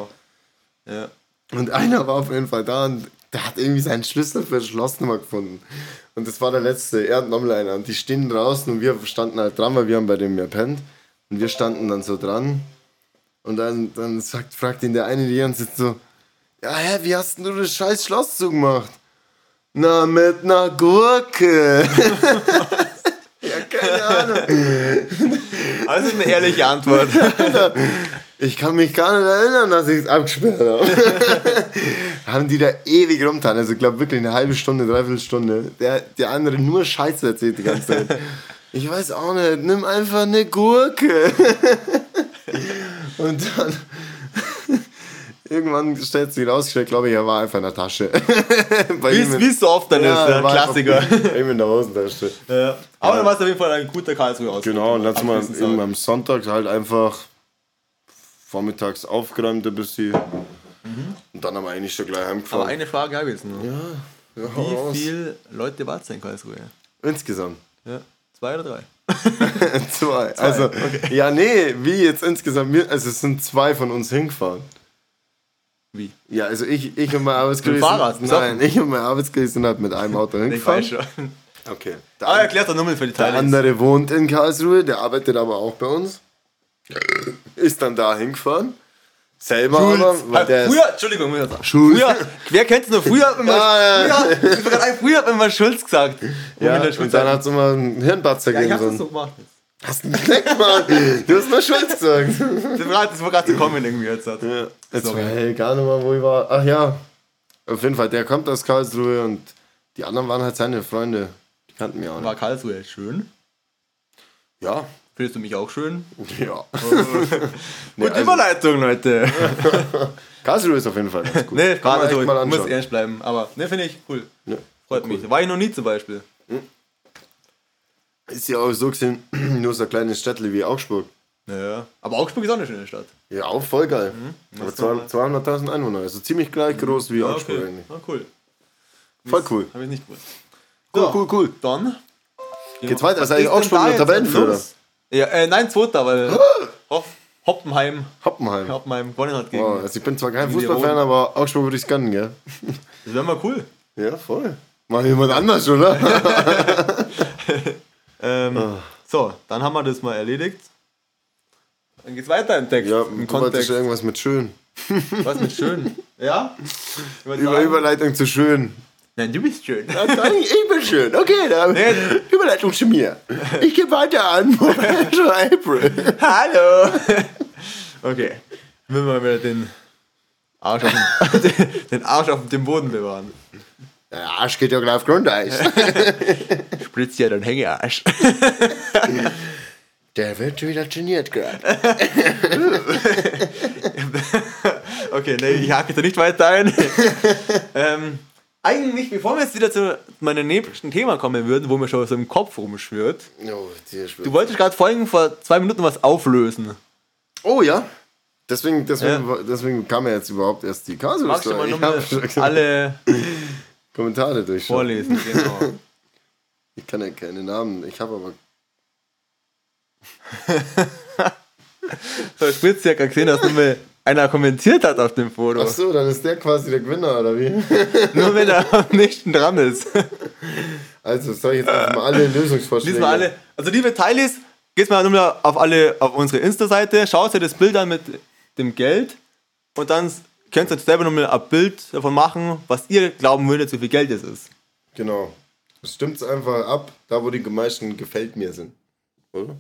Ja. Und einer war auf jeden Fall da und der hat irgendwie seinen Schlüssel für das Schloss mehr gefunden. Und das war der letzte, er hat nochmal einer. Und die stehen draußen und wir standen halt dran, weil wir haben bei dem gepennt. Und wir standen dann so dran. Und dann, dann sagt, fragt ihn der eine die ganze Zeit so, ja, hä, wie hast denn du das scheiß Schloss zugemacht? Na, mit einer Gurke. ja, keine Ahnung. Das ist eine ehrliche Antwort. Ich kann mich gar nicht erinnern, dass ich es abgesperrt habe. haben die da ewig rumgetan. Also ich glaube wirklich eine halbe Stunde, dreiviertel Stunde. Der, der andere nur Scheiße erzählt die ganze Zeit. Ich weiß auch nicht, nimm einfach eine Gurke. Und dann irgendwann stellt sich raus, ich glaube ich, er war einfach in der Tasche. Wie es so oft dann Ja, ist, der er war Klassiker. ihm in der Hosentasche. Ja. Aber dann war es auf jeden Fall ein guter Karlsruhe aus. Genau, und wir Abschließend eben am Sonntag halt einfach vormittags aufgeräumt ein bisschen. Und dann haben wir eigentlich schon gleich Aber heimgefahren. eine Frage habe ich jetzt noch. ja, Wie raus. viele Leute wart ihr in Karlsruhe? Insgesamt. Ja. Zwei oder drei? zwei. Also, ja, nee, wie jetzt insgesamt? Also, es sind zwei von uns hingefahren. Wie? Ja, also ich, ich und mein Arbeitskollege. Mit dem Fahrrad, sind-? Nein, ich und mein Arbeitskollege sind halt mit einem Auto Ich hingefahren. weiß schon. Okay. Der, Aber erklärt doch nochmal für die der Teile. andere wohnt in Karlsruhe, der arbeitet aber auch bei uns. Ist dann da hingefahren. Selber aber, weil der ist früher, Entschuldigung, muss ich sagen. Schulz. Früher, wer kennt es noch? Früher, wenn man, Ja, ja. früher, ich früher, wenn man Schulz gesagt. Ja, der und dann hat es immer einen Hirnbatzer ja, ich gegeben. so das so gemacht. Hast du einen Kneck, Mann? Du hast nur Schulz gesagt. Das war, war gerade zu kommen irgendwie jetzt. Hat. Ja, jetzt Sorry. gar nicht mehr, wo ich war. Ach ja, auf jeden Fall, der kommt aus Karlsruhe und die anderen waren halt seine Freunde. Die kannten mich auch War nicht. Karlsruhe schön? Ja, Findest du mich auch schön? ja. Gute also- Überleitung, Leute. Karlsruhe ist auf jeden Fall ganz gut. Nee, mal muss ernst bleiben. Aber ne, finde ich cool. Ja, Freut mich. War ich noch nie zum Beispiel. Ist ja auch so gesehen, nur so ein kleines Städtle wie Augsburg. Ja. Aber Augsburg ist auch eine schöne Stadt. Ja, auch voll geil. Aber doch 200 200.000 Einwohner, also ziemlich gleich groß wie Ja, Augsburg okay. eigentlich. Ah, cool. Voll cool. Habe ich nicht gewusst. Cool, cool, cool. Dann. Geht's weiter? Ist eigentlich Augsburg jetzt Tabellenführer? Ja, äh, nein, zweiter, weil Hoff, Hoppenheim, Hoppenheim. Hoppenheim gewonnen hat gegen. Wow, also ich bin zwar kein Fußballfan, aber Augsburg würde ich gönnen, gell? Das wäre mal cool. Ja, voll. Mal jemand anders, oder? Ähm, Ah. So, dann haben wir das mal erledigt. Dann geht's weiter im Text. Ja, Im du Kontext. irgendwas mit schön. Was mit schön? Ja? Über sagen- Überleitung zu schön. Nein, du bist schön. Ja, ich bin schön. Okay, dann Nee. Überleitung zu mir. Ich gebe weiter an. April. Hallo! Okay. Müssen wir wieder den Arsch auf dem, den Arsch auf dem Boden bewahren. Der Arsch geht ja gleich auf Grundeis. Spritzt ja dein Hängearsch. Der wird schon wieder geniert gerade. Okay, nee, ich hake da nicht weiter ein. ähm, eigentlich, bevor wir jetzt wieder zu meinem nächsten Thema kommen würden, wo mir schon so im Kopf rumschwirrt, Oh, du wolltest gerade vorhin vor zwei Minuten was auflösen. oh ja. Deswegen, deswegen, deswegen kam ja jetzt überhaupt erst die Kasus. Magst du mal alle Kommentare durchschauen. vorlesen? Genau. Ich kann ja keine Namen. Ich habe aber. So, Spritz ja gesehen, dass du mir einer kommentiert hat auf dem Foto. Ach so, dann ist der quasi der Gewinner, oder wie? Nur wenn er am nächsten dran ist. Also, soll ich jetzt einfach mal alle Lösungsvorschläge... Diesmal alle. Also liebe Teilis, geht mal nur auf alle auf unsere Insta-Seite, schaut euch das Bild an mit dem Geld und dann könnt ihr selber nochmal ein Bild davon machen, was ihr glauben würdet, wie viel Geld es ist. Genau. Stimmt's einfach ab, da wo die meisten gefällt mir sind. Oder?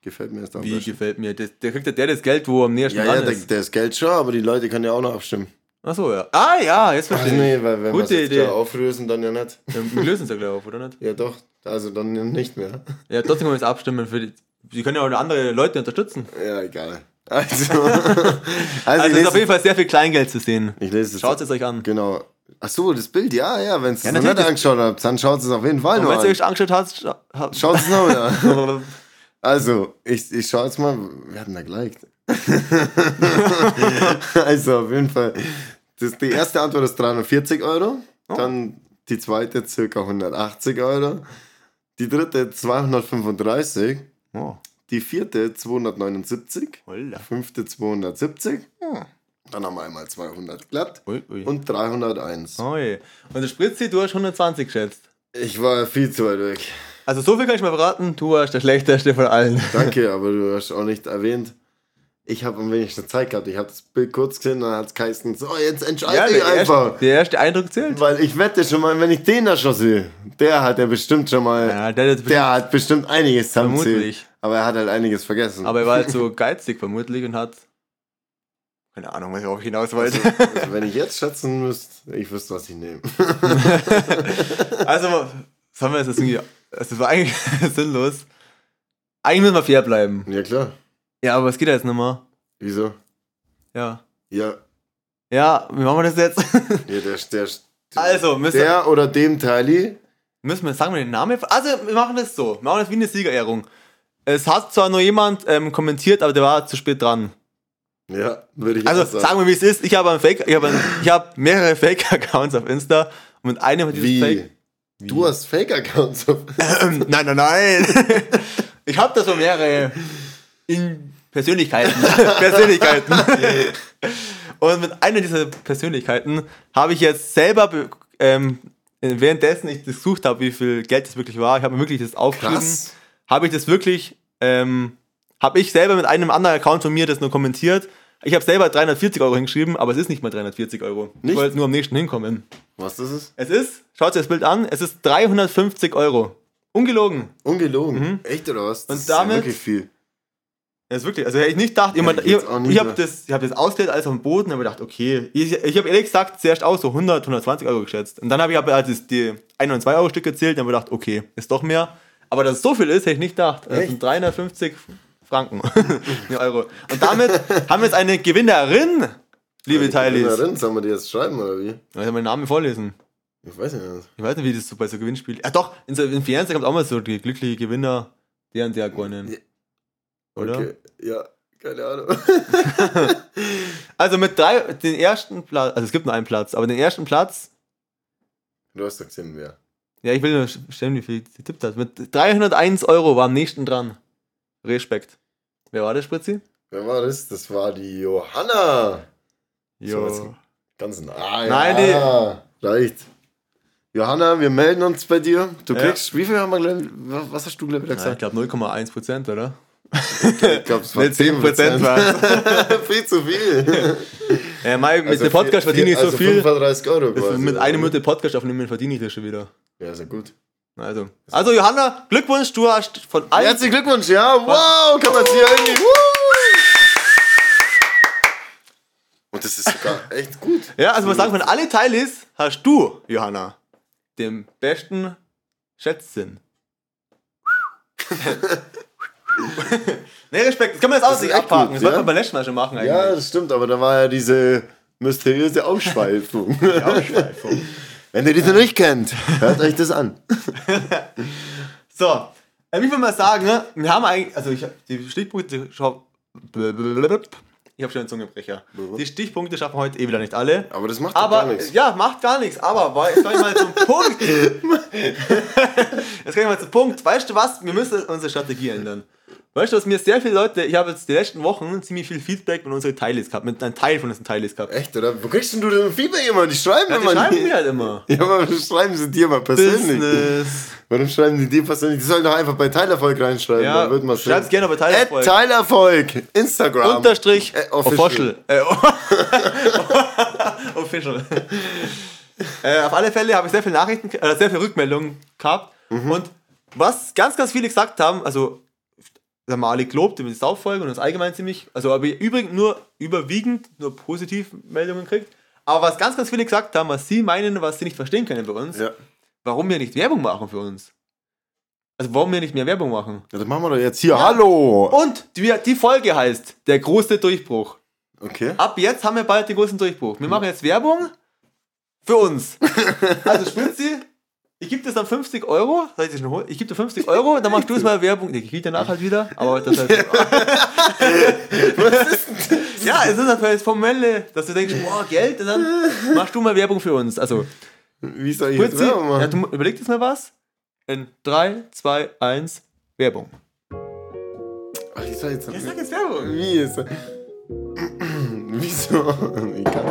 Gefällt mir ist da am Wie besten. gefällt mir? Das, der kriegt ja der das Geld, wo am nächsten Ja, ja, dran der, ist. der ist Geld schon, aber die Leute können ja auch noch abstimmen. Achso, ja. Ah ja, jetzt Ach verstehe nee, ich. weil wenn wir es auflösen, dann ja nicht. Ja, Wir lösen es ja gleich auf, oder nicht? Ja doch, also dann nicht mehr. Ja, trotzdem können wir jetzt abstimmen für die. Die können ja auch andere Leute unterstützen. Ja, egal. Also, also, Also es ist auf jeden Fall sehr viel Kleingeld zu sehen. ich lese es. Schaut es euch an. Genau. Ach so, das Bild, ja, ja, wenn es Ja, es noch nicht angeschaut habt, dann schaut es auf jeden Fall Und noch wenn ihr an. euch angeschaut habt, scha habt- Schaut es noch an. Also, ich, ich schaue jetzt mal, wir hatten da geliked. also, auf jeden Fall. Das, die erste Antwort ist 340 Euro. Dann die zweite circa 180 Euro. Die dritte 235. Oh, Die vierte 279. holla. Fünfte 270. Dann haben wir einmal 200 glatt. Ui, ui. Und 301. Oh je. Und der Spritzi, du hast 120 geschätzt. Ich war viel zu weit weg. Also so viel kann ich mal verraten, du warst der schlechteste von allen. Danke, aber du hast auch nicht erwähnt. Ich habe am wenigsten Zeit gehabt. Ich habe das Bild kurz gesehen, dann hat es geheißen, so, jetzt entscheide ich der, einfach. erste, der erste Eindruck zählt. Weil ich wette schon mal, wenn ich den da schon sehe, der hat ja bestimmt schon mal, Ja, der, der, der hat bestimmt einiges zusammengezählt. Vermutlich. Aber er hat halt einiges vergessen. aber er war halt so geizig vermutlich und hat. Keine Ahnung, was ich auch hinaus wollte. also, wenn ich jetzt schätzen müsste, ich wüsste, was ich nehme. Also, was haben wir jetzt irgendwie. Das war eigentlich sinnlos. Eigentlich müssen wir fair bleiben. Ja, klar. Ja, aber es geht ja jetzt nicht mehr. Wieso? Ja. Ja, Ja, wie machen wir das jetzt? ja der, der, Also, müssen, der oder dem Teili. müssen wir sagen, wir den Namen. Also, wir machen das so. Wir machen das wie eine Siegerehrung. Es hat zwar nur jemand ähm, kommentiert, aber der war zu spät dran. Ja, würde ich Also sagen. sagen wir, wie es ist. Ich habe einen Fake, ich habe, einen, ich habe mehrere Fake-Accounts auf Insta und mit einem hat dieses Wie? Fake. Du hast Fake-Accounts auf Ähm, nein, nein, nein. ich habe da so mehrere in Persönlichkeiten. Persönlichkeiten. und mit einer dieser Persönlichkeiten habe ich jetzt selber be- ähm, währenddessen ich das gesucht habe, wie viel Geld das wirklich war. Ich habe mir wirklich das aufgeschrieben. Krass. Habe ich das wirklich, ähm, habe ich selber mit einem anderen Account von mir das nur kommentiert. Ich habe selber 340 Euro hingeschrieben, aber es ist nicht mal 340 Euro. Ich Nicht? wollte nur am nächsten hinkommen. Was das ist? Es ist, schaut euch das Bild an, es ist 350 Euro. Ungelogen. Ungelogen. Echt oder was? Das Und ist ja damit- wirklich viel. Das ist wirklich, also hätte ich nicht gedacht, ich, Hätte ich ich, ich habe das, ich hab das ausgelegt, alles auf dem Boden, habe gedacht, okay. Ich, ich habe ehrlich gesagt zuerst auch so 100, 120 Euro geschätzt. Und dann habe ich aber halt die 1 und 2 Euro Stück gezählt und habe gedacht, okay, ist doch mehr. Aber dass es so viel ist, hätte ich nicht gedacht. Das Echt? sind 350 Franken. Euro. Und damit haben wir jetzt eine Gewinnerin, liebe Teilis. Gewinnerin, sollen wir die jetzt schreiben oder wie? Ich kann meinen Namen vorlesen. Ich weiß nicht. Ich weiß nicht, wie das so bei so Gewinnspielen. Ja, doch, in so, im Fernsehen kommt auch mal so die glückliche Gewinner, der und der gewonnen. Ja. Oder? Okay. Ja, keine Ahnung. Also mit drei, den ersten Platz, also es gibt nur einen Platz, aber den ersten Platz, Du hast doch gesehen, wer. Ja, ich will nur stellen, wie viel getippt hat. Mit 301 Euro war am nächsten dran. Respekt. Wer war der Spritzi? Wer war das? Das war die Johanna. Jo. jetzt- Ganz nah. Nein, ja. Reicht. Johanna, wir melden uns bei dir. Du Ja. kriegst, wie viel haben wir gleich, was hast du gleich wieder Ja, ich gesagt? glaube 0,1 Prozent, oder? Ich glaube, es war Nicht 10 Prozent war viel zu viel. ja, mein, mit Also dem Podcast verdiene ich so also viel. 35 Euro quasi. mit einer Minute Podcast aufnehmen verdiene ich das schon wieder. Ja, sehr gut. Also, also Johanna, Glückwunsch, du hast von allen. Herzlichen Glückwunsch, ja. Wow, kann man hier irgendwie. Und das ist sogar echt gut. Ja, also man sagen, von alle Teilis hast du, Johanna, den besten Schätzsinn. ne, Respekt, das kann man jetzt auch nicht abhaken. gut, Das wollte ja? man beim letzten Mal schon machen eigentlich. Ja, das stimmt, aber da war ja diese mysteriöse Ausschweifung. Ausschweifung. Wenn ihr diese nicht kennt, hört euch das an. So, äh, ich würde mal sagen, ne, wir haben eigentlich, also ich hab die Stichpunkte schon. Ich habe schon einen Zungenbrecher. Die Stichpunkte schaffen heute eh wieder nicht alle. Aber das macht Aber gar nichts. ja, macht gar nichts. Aber weil- jetzt komme ich mal zum Punkt. jetzt komme ich mal zum Punkt. Weißt du was? Wir müssen unsere Strategie ändern. Weißt du, was mir sehr viele Leute, ich habe jetzt die letzten Wochen ziemlich viel Feedback mit unseren Teilis gehabt, mit einem Teil von unseren Teilis gehabt. Echt, oder? Wo kriegst denn du denn Feedback immer? Die schreiben Ja, die immer schreiben nie. mir halt immer. Ja, aber warum schreiben sie dir mal persönlich? Business. Warum schreiben die dir persönlich? Die sollen doch einfach bei Teilerfolg reinschreiben. Ja, wird man schreib's gerne bei Teilerfolg. Teilerfolg. Teilerfolg. Instagram. Unterstrich Äh, official. official. Äh, official. äh, auf alle Fälle habe ich sehr viele Nachrichten, äh, sehr viele Rückmeldungen gehabt. Mhm. Und was ganz, ganz viele gesagt haben, also wir alle gelobt über die Sauffolge und uns allgemein ziemlich, also habe ich übrigens nur überwiegend nur Positivmeldungen gekriegt. Aber was ganz, ganz viele gesagt haben, was sie meinen, was sie nicht verstehen können bei uns, Ja. warum wir nicht Werbung machen für uns. Also warum wir nicht mehr Werbung machen. ja, das machen wir doch jetzt hier. Hallo. Und die, die Folge heißt Der große Durchbruch. Okay. Ab jetzt haben wir bald den großen Durchbruch. Wir machen jetzt Werbung für uns. Also Spritzi, ich gebe dir dann 50 Euro. Soll ich, das schon holen? ich gebe dir 50 Euro, dann machst du es mal Werbung. Nee, Ich kriege danach halt wieder, aber das heißt. ja, es ist halt das Formelle, dass du denkst, boah, Geld, und dann machst du mal Werbung für uns. Also, Wie soll ich jetzt Werbung ja, machen? du überleg dir mal was. In 3, 2, 1, Werbung. Ach, ich soll jetzt... Ich sag jetzt Werbung. Wie ist das? Wieso? Ich kann,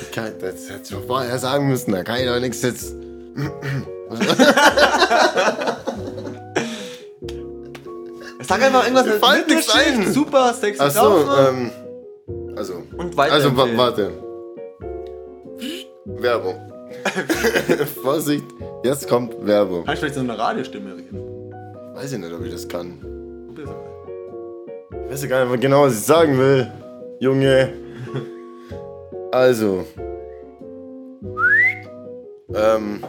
ich kann, das hätte ich doch vorher sagen müssen. Da kann ich doch nichts jetzt... Sag einfach irgendwas mit fällt nichts ein. super sexy Achso, Saufen ähm... Also... und weiter. Also, wa warte. Werbung. Vorsicht, jetzt kommt Werbung. Kannst du vielleicht so eine Radiostimme reden? Weiß ich nicht, ob ich das kann. Probier's mal. Ich weiß ja gar nicht genau, was ich sagen will. Junge. Also. Ähm.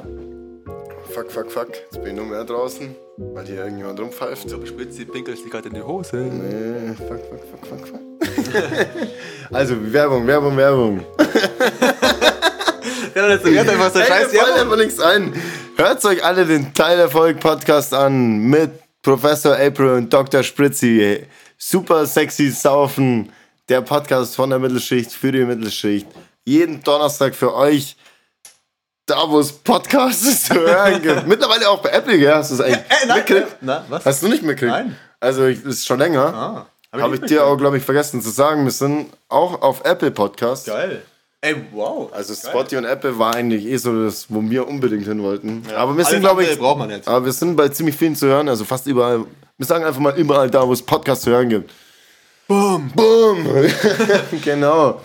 Fuck, fuck, fuck. Jetzt bin ich nur mehr draußen, weil hier irgendjemand rumpfeift. So spitze pinkelt sich gerade in die Hose. Nee, fuck, fuck, fuck, fuck, fuck. also, Werbung, Werbung, Werbung. Ja, das ist einfach so Ey, scheiß mir fällt einfach nichts ein. Hört euch alle den Teilerfolg Podcast an mit Professor April und Dr. Spritzi. Super sexy Saufen. Der Podcast von der Mittelschicht für die Mittelschicht. Jeden Donnerstag für euch. Da, wo es Podcasts zu hören gibt. Mittlerweile auch bei Apple, gell? Hast du es eigentlich Äh, nein, mitgekriegt? Na, was? Hast du nicht mitgekriegt? Nein. Also, ich, das ist schon länger. Ah, hab Habe ich nicht dir auch, glaube ich, vergessen zu sagen. Wir sind auch auf Apple Podcasts. Geil. Ey, wow. Also Geil. Spotify und Apple war eigentlich eh so das, wo wir unbedingt hin wollten. Aber wir sind, glaube ich, braucht man nicht. aber wir sind bei ziemlich vielen zu hören, also fast überall. Wir sagen einfach mal überall da, wo es Podcasts zu hören gibt. Boom. Boom! genau.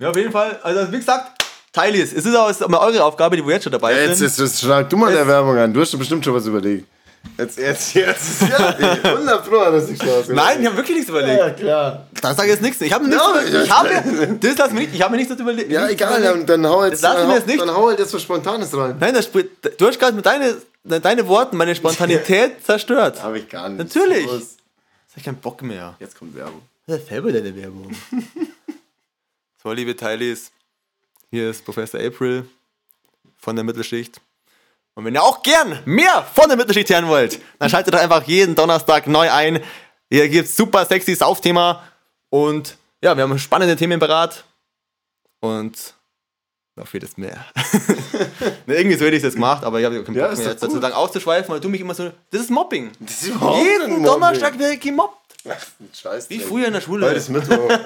Ja, auf jeden Fall. Also, wie gesagt, Teilis. Es ist auch mal eure Aufgabe, die wir jetzt schon dabei Jetzt sind. ist es, schlag du mal der Jetzt- Werbung an. Du hast bestimmt schon was überlegt. Jetzt, jetzt, jetzt. Ja, 100 Pro hat das nicht Spaß Nein, ich habe wirklich nichts überlegt. Ja, klar. Dann sag ich jetzt nichts. Ich habe nichts. Ja, überlegt. ich habe. Das lass mich. Ich habe mir nichts überlegt. Ja, egal, überlegt. dann, dann hau jetzt, Jetzt dann, hau, nicht. dann hau halt jetzt was Spontanes rein. Nein, das, du hast gerade mit deine, deine Worten meine Spontanität zerstört. Habe ich gar nicht. Natürlich. Jetzt hab ich keinen Bock mehr. Jetzt kommt Werbung. Das ist selber deine Werbung. so, liebe Teilis, hier ist Professor April von der Mittelschicht. Und wenn ihr auch gern mehr von der Mittelschicht hören wollt, dann schaltet doch einfach jeden Donnerstag neu ein. Hier gibt's super sexy Saufthema und ja, wir haben spannende Themen parat und noch vieles mehr. ne, irgendwie so hätte ich das gemacht, aber ich habe keinen Ja, Bock ist mehr jetzt dazu lang auszuschweifen, weil du mich immer so. Das ist Mobbing. Das ist Jeden kein Donnerstag werde ich gemobbt. Scheiße. Wie früher in der Schule. Heute ist Mittwoch.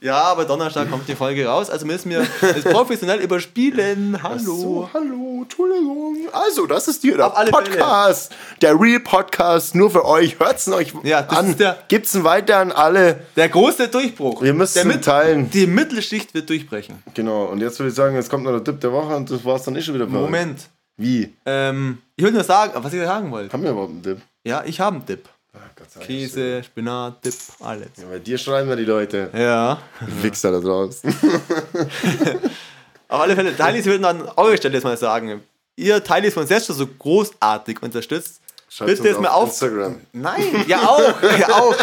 Ja, aber Donnerstag kommt die Folge raus, also müssen wir es professionell überspielen. Hallo. So, hallo, Entschuldigung. Also, das ist hier der Podcast. Der Real Podcast, nur für euch. Hört's euch Ja, das an. ist der- Gibt's ihn weiter an alle. Der große Durchbruch. Wir müssen der teilen. Die Mittelschicht wird durchbrechen. Genau, und jetzt würde ich sagen, jetzt kommt noch der Tipp der Woche und das war's dann eh schon wieder. Moment. Wie? Ähm, ich wollte nur sagen, was ich sagen wollte. Haben wir überhaupt einen Tipp? Ja, ich habe einen Tipp. Dank. Käse, Spinat, Tipp, alles. Ja, bei dir schreiben wir die Leute. Ja. Wichser da draußen. Auf alle Fälle, Teilis würden an eurer Stelle jetzt mal sagen. Ihr Teilis von selbst schon so großartig unterstützt. Schreibt Bitte jetzt mal auf auf. Instagram. Nein, ja auch, ja auch.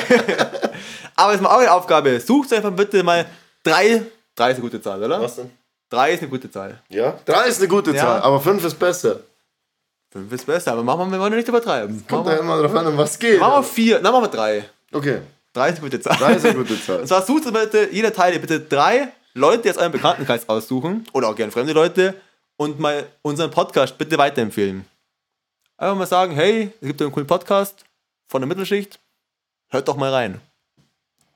Aber jetzt mal eure Aufgabe. Sucht einfach bitte mal drei. Drei ist eine gute Zahl, oder? denn? Drei ist eine gute Zahl. Ja? Drei ist eine gute Ja. Zahl, aber fünf ist besser. Fünf ist besser, aber machen wir, wir wollen nicht übertreiben. Kommt wir, immer drauf an, um was geht. machen wir vier, dann machen wir drei. Okay, Drei ist eine gute Zahl. drei ist eine gute Zahl. Und zwar sucht bitte, jeder Teil, bitte drei Leute aus eurem Bekanntenkreis aussuchen oder auch gerne fremde Leute und mal unseren Podcast bitte weiterempfehlen. Einfach mal sagen, hey, es gibt einen coolen Podcast von der Mittelschicht, hört doch mal rein.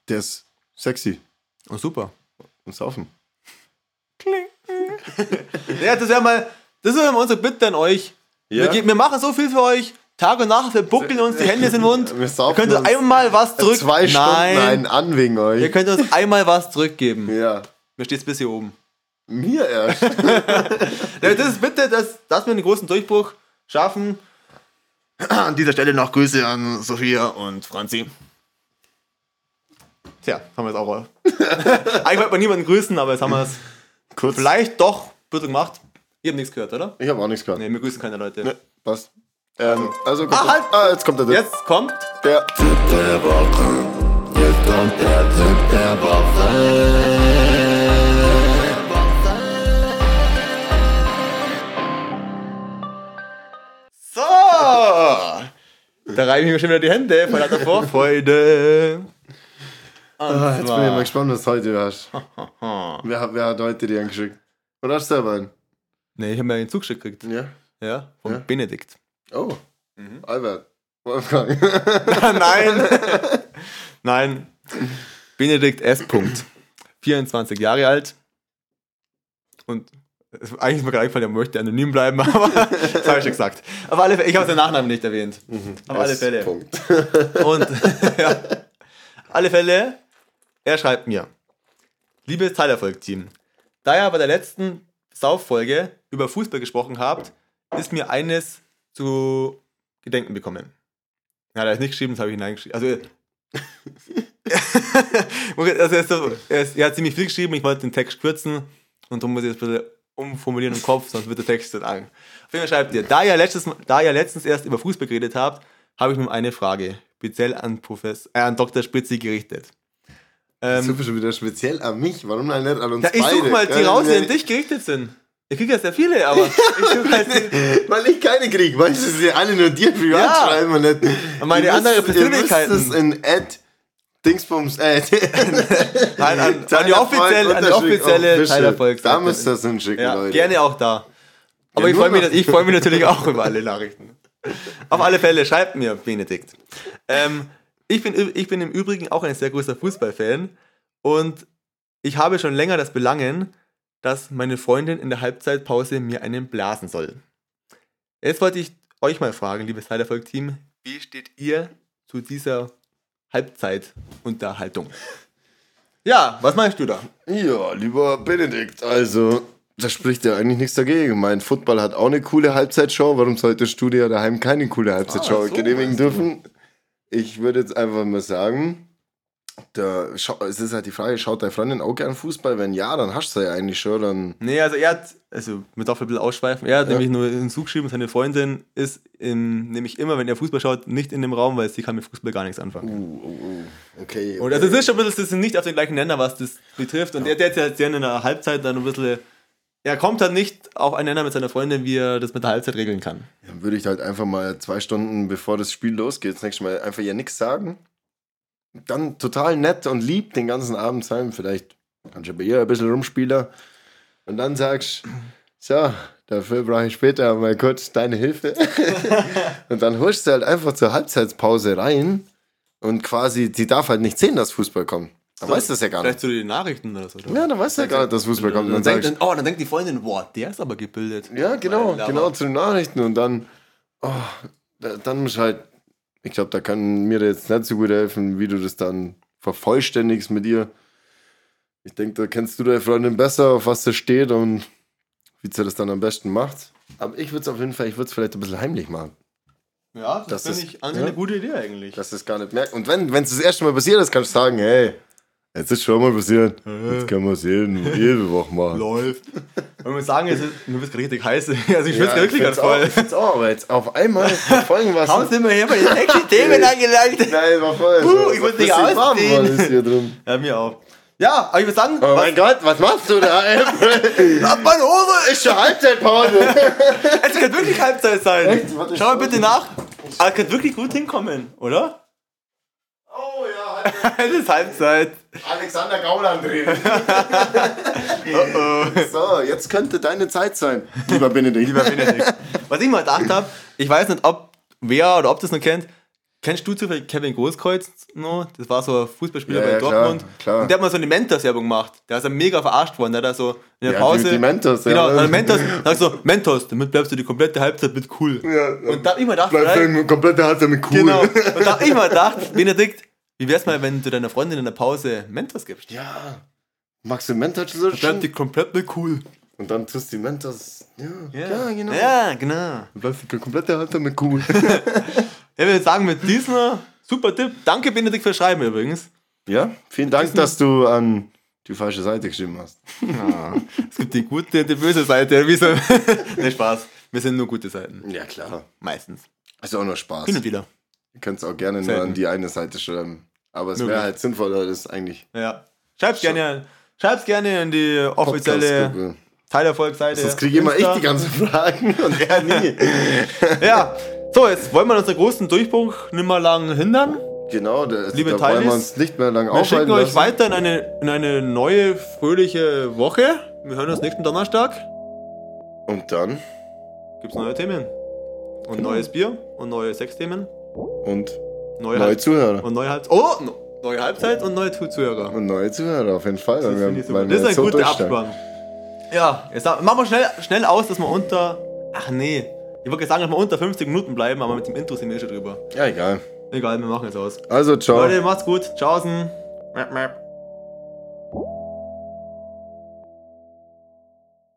Der ist sexy. Oh, super. Und saufen. Ja, das wäre mal, das wäre mal unsere Bitte an euch. Ja. Wir, wir machen so viel für euch. Tag und Nacht, wir buckeln uns die Hände in den Mund. Wir Ihr saufen könnt uns uns einmal was zurück. Zwei Stunden Nein. wegen euch. Ihr könnt uns einmal was zurückgeben. ja. Mir steht's bis hier oben. Mir erst. Das ist bitte, dass, dass wir einen großen Durchbruch schaffen. An dieser Stelle noch Grüße an Sophia und Franzi. Tja, haben wir es auch. Eigentlich wollte man niemanden grüßen, aber jetzt haben wir es Kurz. vielleicht doch ein bisschen gemacht. Ihr habt nichts gehört, oder? Ich habe auch nichts gehört. Nee, wir grüßen keine Leute. Ne, passt. Ähm, also kommt Ah, halt! ah, jetzt kommt der Tipp. Jetzt kommt Der Tipp der Woche. Jetzt kommt der Tipp der So! Da reibe ich mir schon wieder die Hände vor lauter Vorfreude. Ah, jetzt bin ich mal gespannt, was du heute hast. wer, wer hat heute die angeschickt? Oder hast du selber einen? Nee, ich habe mir einen Zug gekriegt. Ja. Ja, vom Ja. Benedikt. Oh. Albert. Wolfgang. Nein! Nein. Benedikt S. Punkt. 24 Jahre alt. Und eigentlich ist mir gerade eingefallen, er möchte anonym bleiben, aber das habe ich schon gesagt. Auf alle Fälle, ich habe seinen Nachnamen nicht erwähnt. Auf alle. Fälle. Punkt. Und ja, alle Fälle, er schreibt mir: Liebes Teilerfolg-Team, da ihr bei der letzten Sauffolge über Fußball gesprochen habt, ist mir eines zu gedenken bekommen. Ja, er hat nicht geschrieben, das habe ich hineingeschrieben. Also, also er, ist so, er, ist, er hat ziemlich viel geschrieben, ich wollte den Text kürzen und darum muss ich das ein bisschen umformulieren im Kopf, sonst wird der Text dann an. Auf jeden Fall schreibt ihr, da ihr, letztes, da ihr letztens erst über Fußball geredet habt, habe ich nun eine Frage, speziell an, Professor, äh, an Dr. Spritzi gerichtet. Ähm, Super schon wieder speziell an mich. Warum dann nicht an uns ja, ich beide? suche mal die raus, die an dich gerichtet sind. Ich kriege ja sehr viele, aber ich suche halt die, Weil ich keine krieg, weißt du, sie alle nur dir privat Ja. schreiben und nicht. meine Ihr andere müsst- müsst Persönlichkeiten. es in Ad Dingsbums, äh, Nein, an, an die offizielle, an die offizielle Teilerfolg. Da müsst ihr es hinschicken, Ja, Leute. gerne auch da. Aber Ja, ich freue mich, ich freu mich natürlich auch über alle Nachrichten. Auf alle Fälle, schreibt mir, Benedikt. Ähm, ich, bin, ich bin im Übrigen auch ein sehr großer Fußballfan und ich habe schon länger das Belangen, dass meine Freundin in der Halbzeitpause mir einen blasen soll. Jetzt wollte ich euch mal fragen, liebes Heilerfolg-Team, wie steht ihr zu dieser Halbzeitunterhaltung? Ja, was meinst du da? Ja, lieber Benedikt, also da spricht ja eigentlich nichts dagegen. Mein Football hat auch eine coole Halbzeitshow. Warum solltest du dir daheim keine coole Halbzeitshow Ah, so genehmigen dürfen? Ich würde jetzt einfach mal sagen, schau, es ist halt die Frage, schaut deine Freundin auch gern Fußball? Wenn ja, dann hast du ja eigentlich schon. Dann, Nee, also er hat, also man darf ein bisschen ausschweifen, er hat nämlich nur hinzugeschrieben, seine Freundin ist im, nämlich immer, wenn er Fußball schaut, nicht in dem Raum, weil sie kann mit Fußball gar nichts anfangen. uh, uh, uh, okay. Und also es ist schon ein bisschen, das sind nicht auf den gleichen Nenner, was das betrifft. Und er, der hat ja sehr in der Halbzeit dann ein bisschen, er kommt halt nicht auf einen Nenner mit seiner Freundin, wie er das mit der Halbzeit regeln kann. Dann würde ich halt einfach mal zwei Stunden bevor das Spiel losgeht, das nächste Mal einfach ja nichts sagen. Dann total nett und lieb den ganzen Abend sein. Vielleicht kannst du bei ihr ein bisschen rumspielen. Und dann sagst so, dafür brauche ich später mal kurz deine Hilfe. und dann holst du halt einfach zur Halbzeitpause rein und quasi, die darf halt nicht sehen, dass Fußball kommt. Dann weißt du das ja gar Vielleicht nicht. zu den Nachrichten oder so. oder? Ja, dann weißt du ja gar nicht, dass Fußball kommt. Und Und dann dann denkt, oh, dann denkt die Freundin, boah, der ist aber gebildet. Ja, genau, genau zu den Nachrichten und dann, oh, da, dann muss halt, ich glaube, da kann mir jetzt nicht so gut helfen, wie du das dann vervollständigst mit ihr. Ich denke, da kennst du deine Freundin besser, auf was das steht und wie sie das dann am besten macht. Aber ich würde es auf jeden Fall, ich würde es vielleicht ein bisschen heimlich machen, Ja, Das das, finde ist- ich an ja. eine gute Idee eigentlich. dass sie es gar nicht merkt. Und wenn es das erste Mal passiert ist, kannst du sagen, hey, jetzt ist schon mal passiert, jetzt können wir es jede, jede Woche machen. läuft. Und man sagen, es ist, du bist richtig heiß. Also ich es Ja, wirklich ganz find's auch, voll. ich find's auch, aber jetzt auf einmal verfolgen was. Kaum sind wir hier bei den nächsten Themen angelangt. Nein, war voll. Puh, ich muss nicht ausziehen. Ja, mir auch. Ja, aber ich würde sagen, Oh mein Gott, was machst du da? ab meine Hose! ist schon Halbzeitpause. Es könnte wirklich Halbzeit sein. Echt? Warte, Schau mal bitte nach. Aber es könnte wirklich gut hinkommen, oder? Oh Es ist Halbzeit. Alexander Gauland reden. So, jetzt könnte deine Zeit sein, lieber Benedikt. Lieber Benedikt. Was ich mal gedacht habe, ich weiß nicht, ob wer oder ob das noch kennt. Kennst du zufällig Kevin Großkreuz noch? Das war so ein Fußballspieler Ja, bei ja, klar, Dortmund. klar. Und der hat mal so eine Mentos-Werbung gemacht. Der ist ja mega verarscht worden. Der hat da so in der Ja, Pause. die- die Mentos, ja. Genau, ja. Mentos. Da hat so, Mentos, damit bleibst du die komplette Halbzeit mit cool. Ja, Und da hab ich mir gedacht, Bleib vielleicht- für komplette Halbzeit mit cool. Genau. Und da hab ich mir gedacht, Benedikt, wie wär's mal, wenn du deiner Freundin in der Pause Mentos gibst? Ja. Magst du Mentos so Bleibt die komplett mit cool. Und dann tust du die Mentos. Ja, ja. genau. Ja, genau. Dann bleibst du die komplette Halbzeit mit cool. Ich würde sagen, mit diesem super Tipp. Danke, Benedikt, fürs Schreiben übrigens. ja, vielen Dank, dass du an die falsche Seite geschrieben hast. Es gibt die gute und die böse Seite. Wie so. ne, Spaß. Wir sind nur gute Seiten. Ja, klar. Meistens. Ist auch nur Spaß. Hin und wieder. Ihr könnt es auch gerne nur Selten. an die eine Seite schreiben. Aber es wäre halt sinnvoller, das eigentlich Ja. Schreib's gerne, schreib's gerne in die offizielle. Teilerfolg-Seite. Sonst kriege ich immer ich die ganzen Fragen und er nie. Ja. So, jetzt wollen wir unseren großen Durchbruch nicht mehr lang hindern. genau, da, Liebe da wollen Teilis, wir uns nicht mehr lange Wir schicken aufhalten euch lassen. weiter in eine, in eine neue, fröhliche Woche. Wir hören uns nächsten Donnerstag. Und dann Gibt's neue Themen. Und neues Bier und neue Sexthemen. Und Neue, neue Zuhörer. und neue Halbzeit. Oh, neue Halbzeit und neue Zuhörer. Und neue Zuhörer, auf jeden Fall. Das, wir- weil das ist ein so guter. Abspann. Ja, jetzt machen wir schnell, schnell aus, dass wir unter. Ach nee. Ich wollte sagen, dass wir unter 50 Minuten bleiben, aber mit dem Intro sind wir eh schon drüber. Ja, egal. Egal, wir machen jetzt aus. Also, ciao. Leute, macht's gut. Tschaußen. Mäp, mäp.